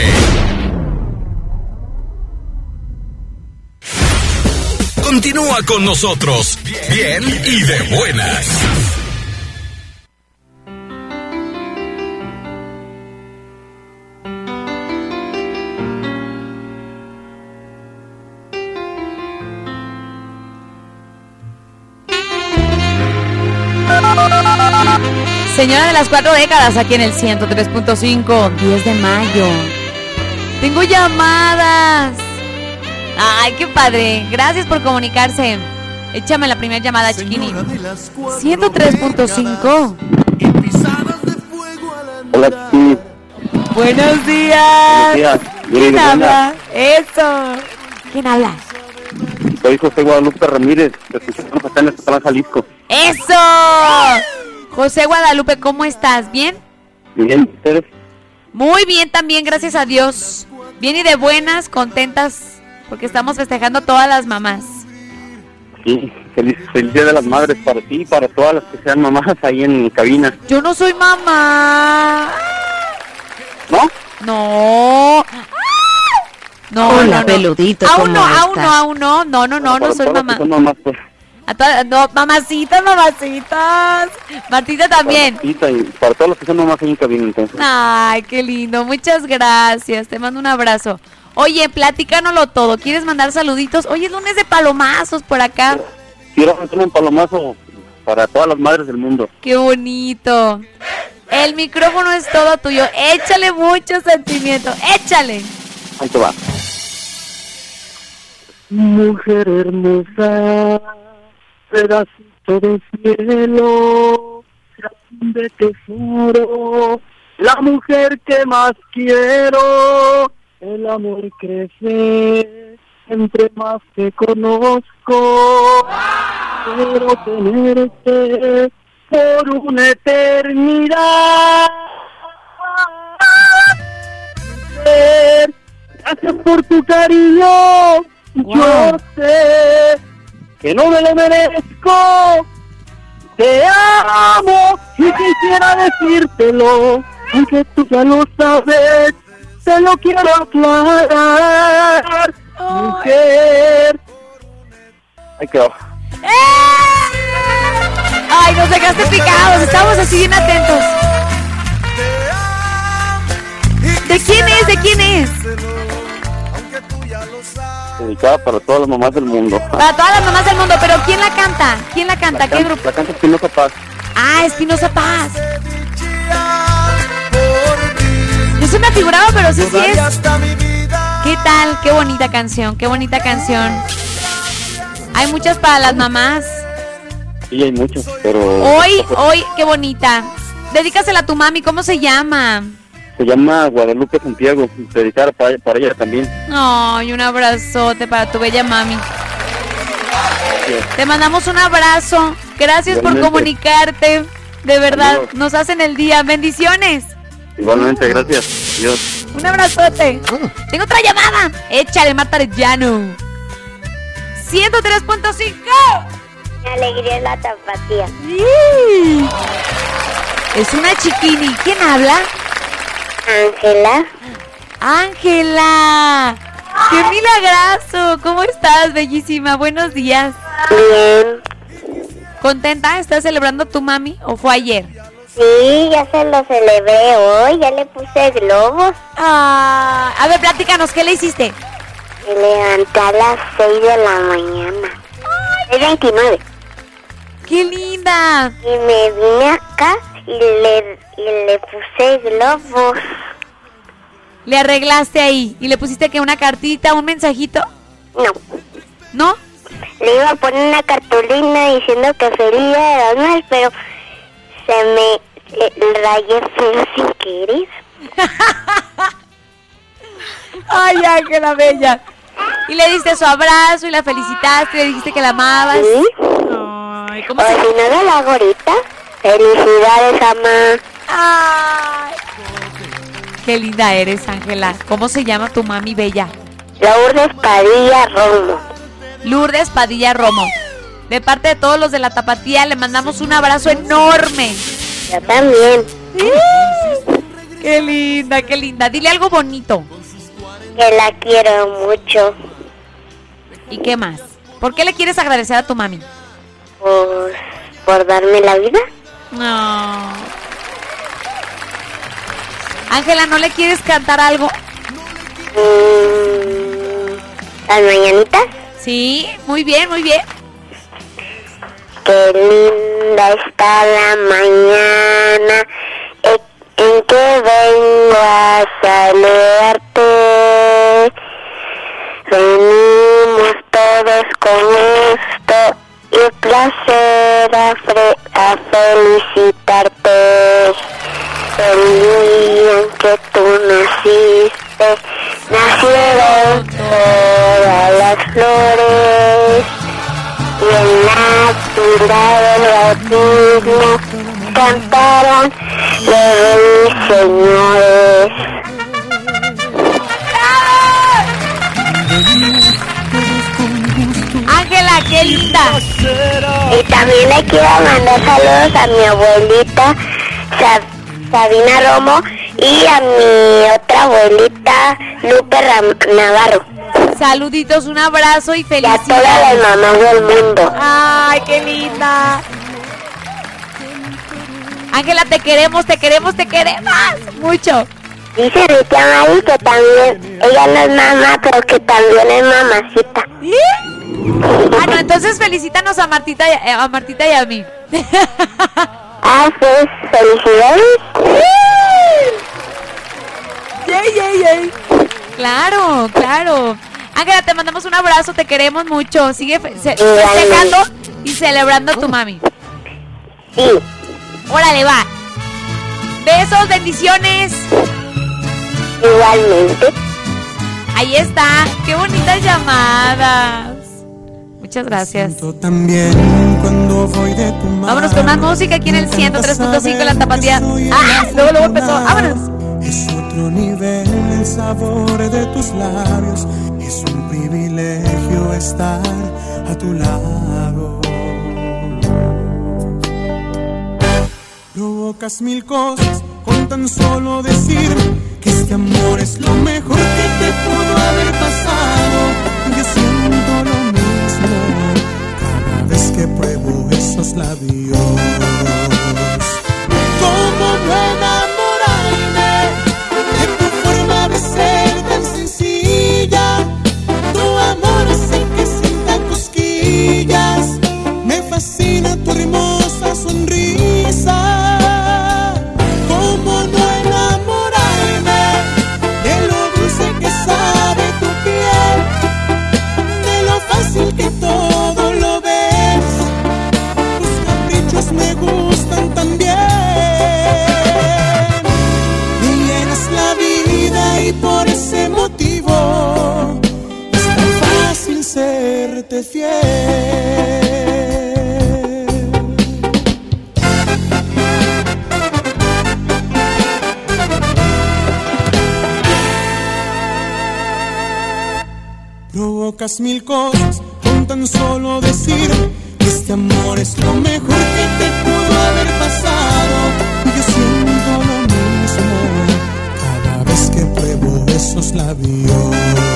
Continúa con nosotros, bien y de buenas. Señora de las cuatro décadas, aquí en el 103.5, 10 de mayo. Tengo llamadas. Ay, qué padre. Gracias por comunicarse. Échame la primera llamada, chiquini. 103.5. Hola, sí. Buenos días. Buenos días. ¿Quién habla? Eso. ¿Quién habla? Soy José Guadalupe Ramírez, escuchamos acá en Jalisco. ¡Eso! José Guadalupe, ¿cómo estás? ¿Bien? Bien, ustedes. Muy bien también, gracias a Dios. Bien y de buenas, contentas, porque estamos festejando todas las mamás. Sí, feliz, feliz Día de las Madres para ti y para todas las que sean mamás ahí en cabina. Yo no soy mamá. ¿No? No. No, Hola, no, no. peludito, Aún no, ¿cómo aún no, aún no. No, no, no, no Para soy mamá. son mamás, pues. A todas- no, mamacitas, mamacitas. Martita también. Martita, y para todas las que son mamás en cabina, entonces. Ay, qué lindo. Muchas gracias. Te mando un abrazo. Oye, platícanoslo todo. ¿Quieres mandar saluditos? Hoy es lunes de palomazos por acá. Quiero meter un palomazo para todas las madres del mundo. Qué bonito. El micrófono es todo tuyo. Échale mucho sentimiento. Échale. Ahí te va. Mujer hermosa, pedacito de cielo, grande tesoro, la mujer que más quiero, el amor crece entre más te conozco, quiero tenerte por una eternidad. Gracias por tu cariño. Yo sé que no me lo merezco. Te amo y quisiera decírtelo, aunque tú ya lo sabes. Te lo quiero aclarar, mujer. Ahí quedó. Ay, nos dejaste picados. Estamos así bien atentos. ¿De quién es? ¿De quién es? Dedicada para todas las mamás del mundo. Para todas las mamás del mundo. Pero ¿quién la canta? ¿Quién la canta? ¿Qué grupo? La canta Espinosa Paz. Ah, Espinosa Paz. Yo se me figuraba, pero sí, sí es. ¿Qué tal? Qué bonita canción, qué bonita canción. Hay muchas para las mamás. Sí, hay muchos, pero... Hoy, hoy, qué bonita. Dedícasela a tu mami, ¿cómo se llama? Se llama Guadalupe Santiago, dedicada para, para ella también. Ay, un abrazote para tu bella mami. Te mandamos un abrazo. Gracias por comunicarte. De verdad, Adiós. nos hacen el día. Bendiciones. Igualmente, gracias. Dios. Un abrazote. Tengo otra llamada. Échale, Marta Arellano. 103.5. Mi alegría es la tapatía. ¡Sí! Es una chiquini. ¿Quién habla? Ángela. Ángela. ¡Qué milagrazo! ¿Cómo estás, bellísima? Buenos días. Bien. ¿Contenta? ¿Estás celebrando a tu mami o fue ayer? Sí, ya se lo celebré hoy, ya le puse globos. Ah, a ver, platícanos, ¿qué le hiciste? Me levanté a las 6 de la mañana. Es 29. ¡Qué linda! Y me vine acá y le, y le puse globos. Le arreglaste ahí y le pusiste que una cartita, un mensajito. No. ¿No? Le iba a poner una cartulina diciendo que feliz día de madres, pero se me eh, rayé feo sin querer. *laughs* Ay, Ángela Bella. Y le diste su abrazo y la felicitaste, le dijiste que la amabas. ¿Sí? Ay, ¿cómo O se si no lo hago ahorita. Felicidades, mamá. Ay. Qué linda eres, Ángela. ¿Cómo se llama tu mami bella? Lourdes Padilla Romo. Lourdes Padilla Romo. De parte de todos los de la tapatía, le mandamos un abrazo enorme. Yo también. Qué linda, qué linda. Dile algo bonito. Que la quiero mucho. ¿Y qué más? ¿Por qué le quieres agradecer a tu mami? Por, por darme la vida. No. Ángela, ¿no le quieres cantar algo? ¿Las mañanitas? Sí, muy bien, muy bien. Qué linda está la mañana en- en que vengo a saludarte. Venimos todos con gusto y placer a felicitarte. El día en que tú naciste, nacieron todas las flores y en la ciudad del bautismo cantaron los señores. Ángela, qué linda. Y también le quiero mandar saludos a mi abuelita Sa- Sabina Romo y a mi otra abuelita Lupe Ram- Navarro. Saluditos, un abrazo y Y a felicidades. todas las mamás del mundo. Ay, qué linda. Ángela, te queremos, te queremos, te queremos mucho. Dice mi tía Mari que también, ella no es mamá, pero que también es mamacita. Ah, no, entonces felicítanos a Martita, a Martita y a mí. Ah, pues, felicidades. Claro, claro. Ángela, te mandamos un abrazo, te queremos mucho. Sigue festejando y celebrando a tu mami. Sí. Órale, va. Besos, bendiciones. Igualmente. Ahí está. Qué bonitas llamadas. Muchas gracias. También Vámonos con más música aquí en el 103.5 La Tapatía. Ah, luego, luego empezó. Vámonos. Es otro nivel el sabor de tus labios. Es un privilegio estar a tu lado. Provocas mil cosas con tan solo decir que este amor es lo mejor que te pudo haber pasado. Que pruebo esos labios. ¿Cómo no Mil cosas con tan solo decir este amor es lo mejor que te pudo haber pasado. Yo siento lo mismo cada vez que pruebo esos labios.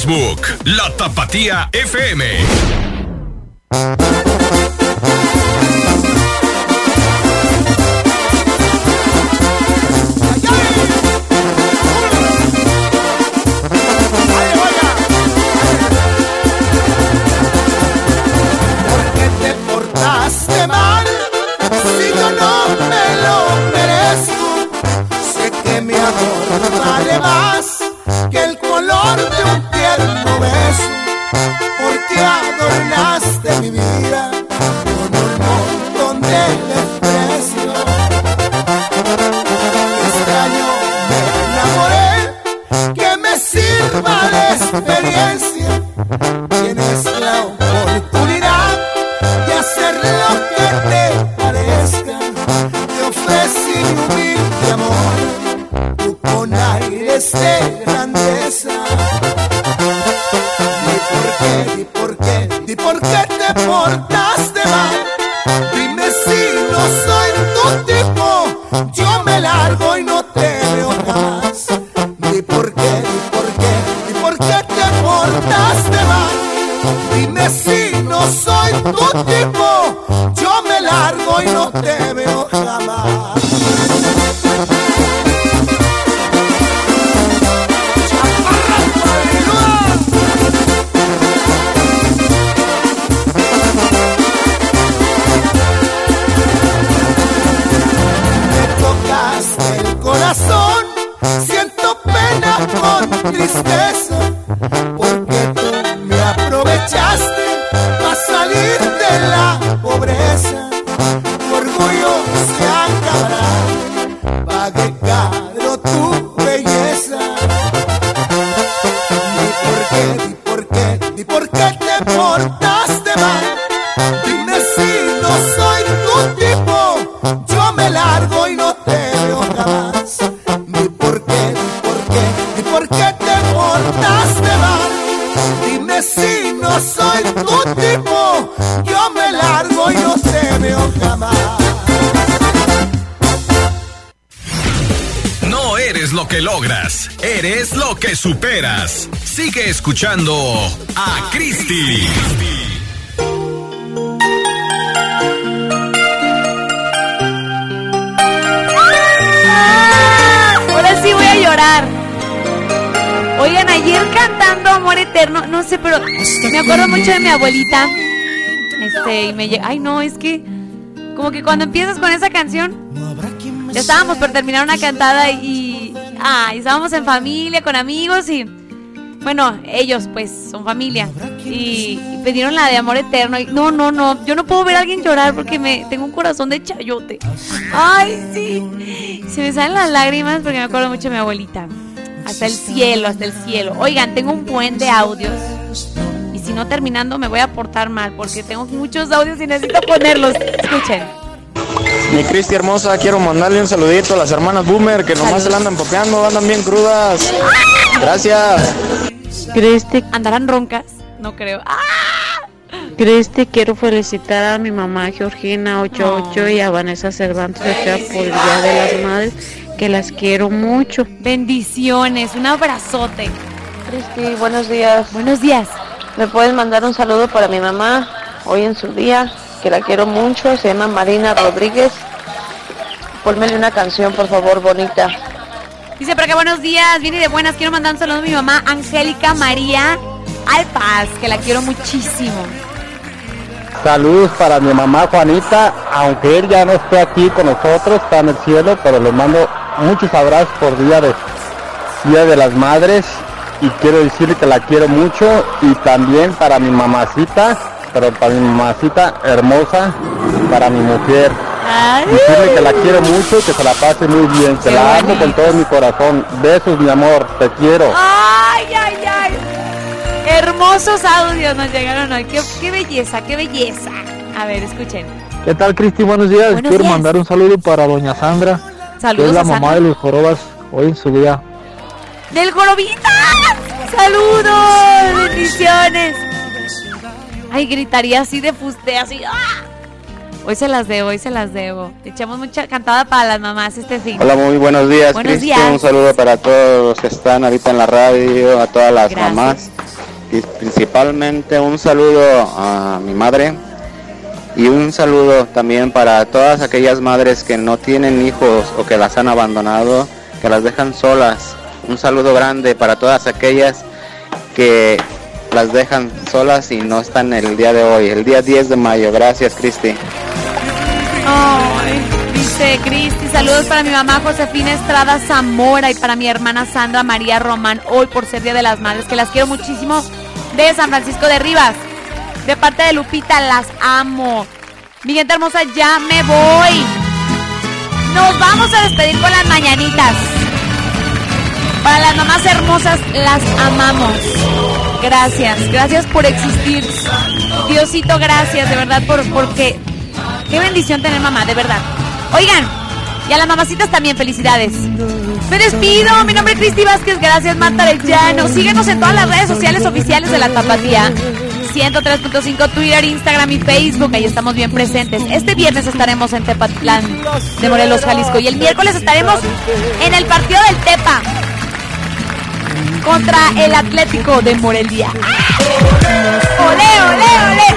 Facebook, La Tapatía FM. Mi humilde amor, tú con aires de grandeza. Di por qué, di por qué, di por qué te portaste mal. Sigue escuchando a Cristi. Ahora sí voy a llorar. Oigan, ayer cantando Amor Eterno, no sé, pero me acuerdo mucho de mi abuelita. Este, y me. Ay, no, es que. Como que cuando empiezas con esa canción. Ya estábamos por terminar una cantada y. Ah, y estábamos en familia, con amigos y. Bueno, ellos pues son familia. Y, y pidieron la de amor eterno. Y no, no, no. Yo no puedo ver a alguien llorar porque me tengo un corazón de chayote. Ay, sí. Se me salen las lágrimas porque me acuerdo mucho de mi abuelita. Hasta el cielo, hasta el cielo. Oigan, tengo un buen de audios. Y si no terminando me voy a portar mal porque tengo muchos audios y necesito ponerlos. Escuchen. Mi Cristi hermosa, quiero mandarle un saludito a las hermanas Boomer que nomás se la andan popeando, andan bien crudas. Gracias. Cristi. ¿Andarán roncas? No creo. ¡Ah! Cristi, quiero felicitar a mi mamá Georgina 88 y a Vanessa Cervantes Ochoa por el Día de las Madres, que las quiero mucho. Bendiciones, un abrazote. Cristi, buenos días. Buenos días. ¿Me puedes mandar un saludo para mi mamá hoy en su día? Que la quiero mucho, se llama Marina Rodríguez. Ponmele una canción, por favor, bonita. Dice por acá, buenos días, viene de buenas. Quiero mandar un saludo a mi mamá, Angélica María Alpaz, que la quiero muchísimo. Saludos para mi mamá Juanita, aunque él ya no esté aquí con nosotros, está en el cielo, pero le mando muchos abrazos por día de Día de las Madres y quiero decirle que la quiero mucho y también para mi mamacita, pero para mi mamacita hermosa, para mi mujer. Decirle que la quiero mucho y que se la pase muy bien, que Qué la amo con todo mi corazón. Besos, mi amor, te quiero. Ay, ay, ay. Hermosos audios nos llegaron hoy. Qué, qué belleza, qué belleza. A ver, escuchen. ¿Qué tal, Cristi? Buenos días. Buenos Quiero días. mandar un saludo para doña Sandra, que Saludos es la mamá Sandra. de los jorobas hoy en su día. ¡Del Jorobita! ¡Saludos! ¡Bendiciones! Ay, gritaría así de fuste, así. ¡ah! Hoy se las debo, hoy se las debo. Echamos mucha cantada para las mamás este fin. Hola, muy buenos días, Buenos Cristi. días. Un saludo para todos los que están ahorita en la radio, a todas las Gracias. mamás. Y principalmente un saludo a mi madre y un saludo también para todas aquellas madres que no tienen hijos o que las han abandonado, que las dejan solas. Un saludo grande para todas aquellas que las dejan solas y no están el día de hoy, el día 10 de mayo. Gracias, Cristi. Ay, dice Cristi. Saludos para mi mamá Josefina Estrada Zamora y para mi hermana Sandra María Román, hoy por ser Día de las Madres, que las quiero muchísimo, de San Francisco de Rivas. De parte de Lupita, las amo. Mi gente hermosa, ya me voy. Nos vamos a despedir con las mañanitas. Para las mamás hermosas, las amamos. Gracias, gracias por existir. Diosito, gracias, de verdad, por, porque qué bendición tener mamá, de verdad. Oigan, y a las mamacitas también, felicidades. Me despido, mi nombre es Cristi Vázquez, gracias Marta Arellano. Síguenos en todas las redes sociales oficiales de la Tapatía. 103.5 Twitter, Instagram y Facebook, ahí estamos bien presentes. Este viernes estaremos en Tepatlán de Morelos, Jalisco. Y el miércoles estaremos en el partido del Tepa contra el Atlético de Morelia. ¡Ole, ole, ole!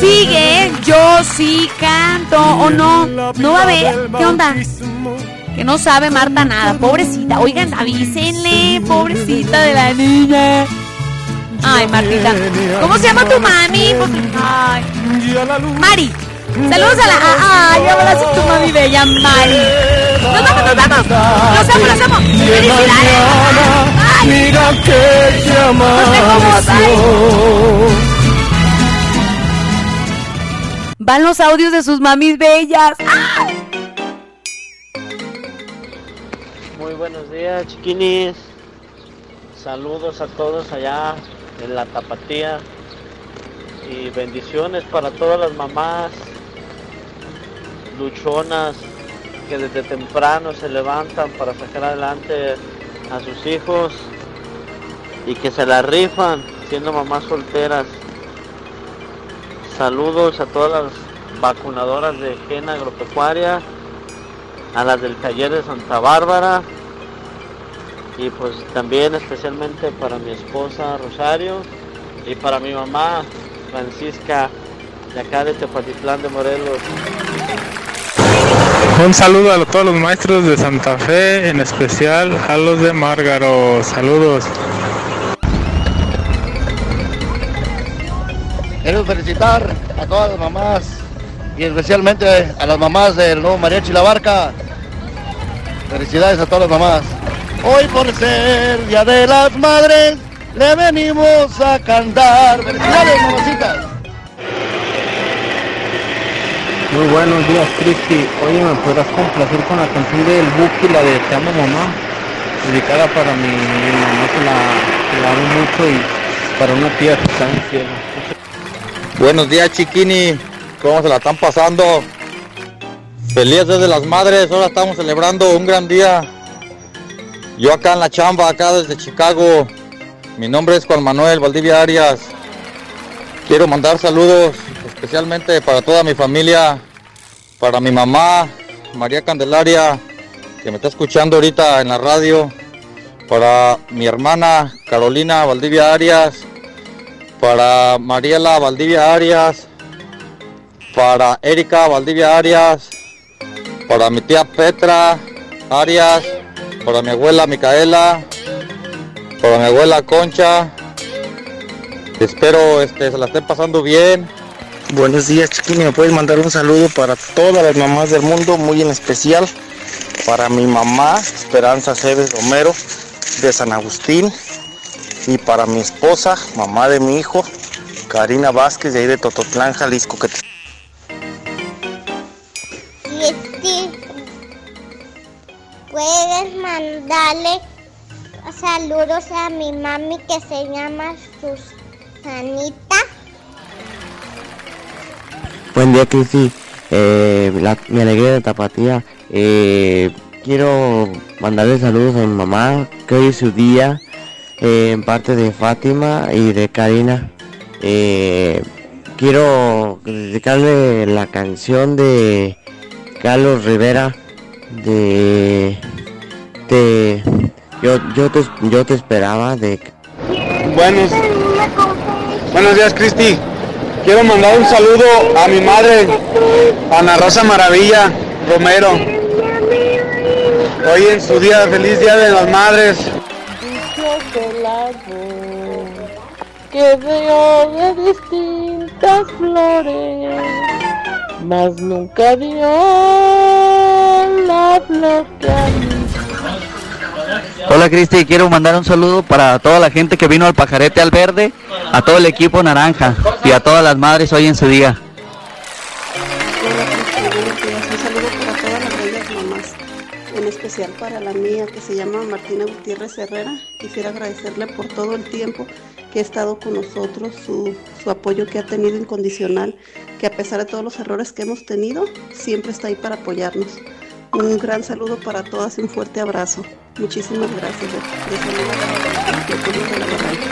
Sigue, yo sí canto o no. No va a haber. ¿Qué onda? Que no sabe Marta nada, pobrecita. Oigan, avísenle, pobrecita de la niña. Ay, Martita. ¿Cómo se llama tu mami? Ay. Mari. Saludos a la. Ay, abrazo a tu mami bella, Mari. Nos vamos, nos vamos. Los amo, los amo. Felicidades. Mira que Van los audios de sus mamis bellas. ¡Ay! Muy buenos días, chiquinis. Saludos a todos allá en la tapatía. Y bendiciones para todas las mamás luchonas que desde temprano se levantan para sacar adelante a sus hijos y que se la rifan siendo mamás solteras. Saludos a todas las vacunadoras de Gen Agropecuaria, a las del taller de Santa Bárbara y pues también especialmente para mi esposa Rosario y para mi mamá Francisca de acá de Tepatitlán de Morelos. Un saludo a todos los maestros de Santa Fe, en especial a los de Márgaro. Saludos. Quiero felicitar a todas las mamás y especialmente a las mamás del nuevo Mariachi La Barca. Felicidades a todas las mamás. Hoy por ser Día de las Madres, le venimos a cantar. Felicidades, mamacitas. Muy buenos días, Cristi. Oye, ¿me podrás complacer con la canción del Buki, la de Te amo mamá? Dedicada para mi, mamá que la, que amo mucho y para una tía que está en el cielo. Buenos días, chiquini. ¿Cómo se la están pasando? Feliz Día de las Madres. Ahora estamos celebrando un gran día. Yo acá en la chamba, acá desde Chicago. Mi nombre es Juan Manuel Valdivia Arias. Quiero mandar saludos especialmente para toda mi familia, para mi mamá, María Candelaria, que me está escuchando ahorita en la radio, para mi hermana Carolina Valdivia Arias, para Mariela Valdivia Arias, para Erika Valdivia Arias, para mi tía Petra Arias, para mi abuela Micaela, para mi abuela Concha. Espero este, se la estén pasando bien. Buenos días, chiquini. ¿Me puedes mandar un saludo para todas las mamás del mundo, muy en especial para mi mamá, Esperanza Cebes Romero, de San Agustín, y para mi esposa, mamá de mi hijo, Karina Vázquez, de ahí de Tototlán, Jalisco. Que te- puedes mandarle saludos a mi mami que se llama Susanita. Buen día, Cristi. Eh, la- mi alegría de Tapatía. Eh, quiero mandarle saludos a mi mamá, que hoy es su día, eh, en parte de Fátima y de Karina. Eh, quiero dedicarle la canción de Carlos Rivera de, de yo, yo, te, yo te esperaba de Buenos, buenos días, Cristi. Quiero mandar un saludo a mi madre, Ana Rosa Maravilla Romero. Hoy en su día, feliz día de las madres. Que veo de distintas flores. mas nunca dio la flor. Hola Cristi, quiero mandar un saludo para toda la gente que vino al pajarete al verde, a todo el equipo naranja y a todas las madres hoy en su día. Para la mía que se llama Martina Gutiérrez Herrera. Quisiera agradecerle por todo el tiempo que ha estado con nosotros, su, su apoyo que ha tenido incondicional, que a pesar de todos los errores que hemos tenido, siempre está ahí para apoyarnos. Un gran saludo para todas y un fuerte abrazo. Muchísimas gracias. De- de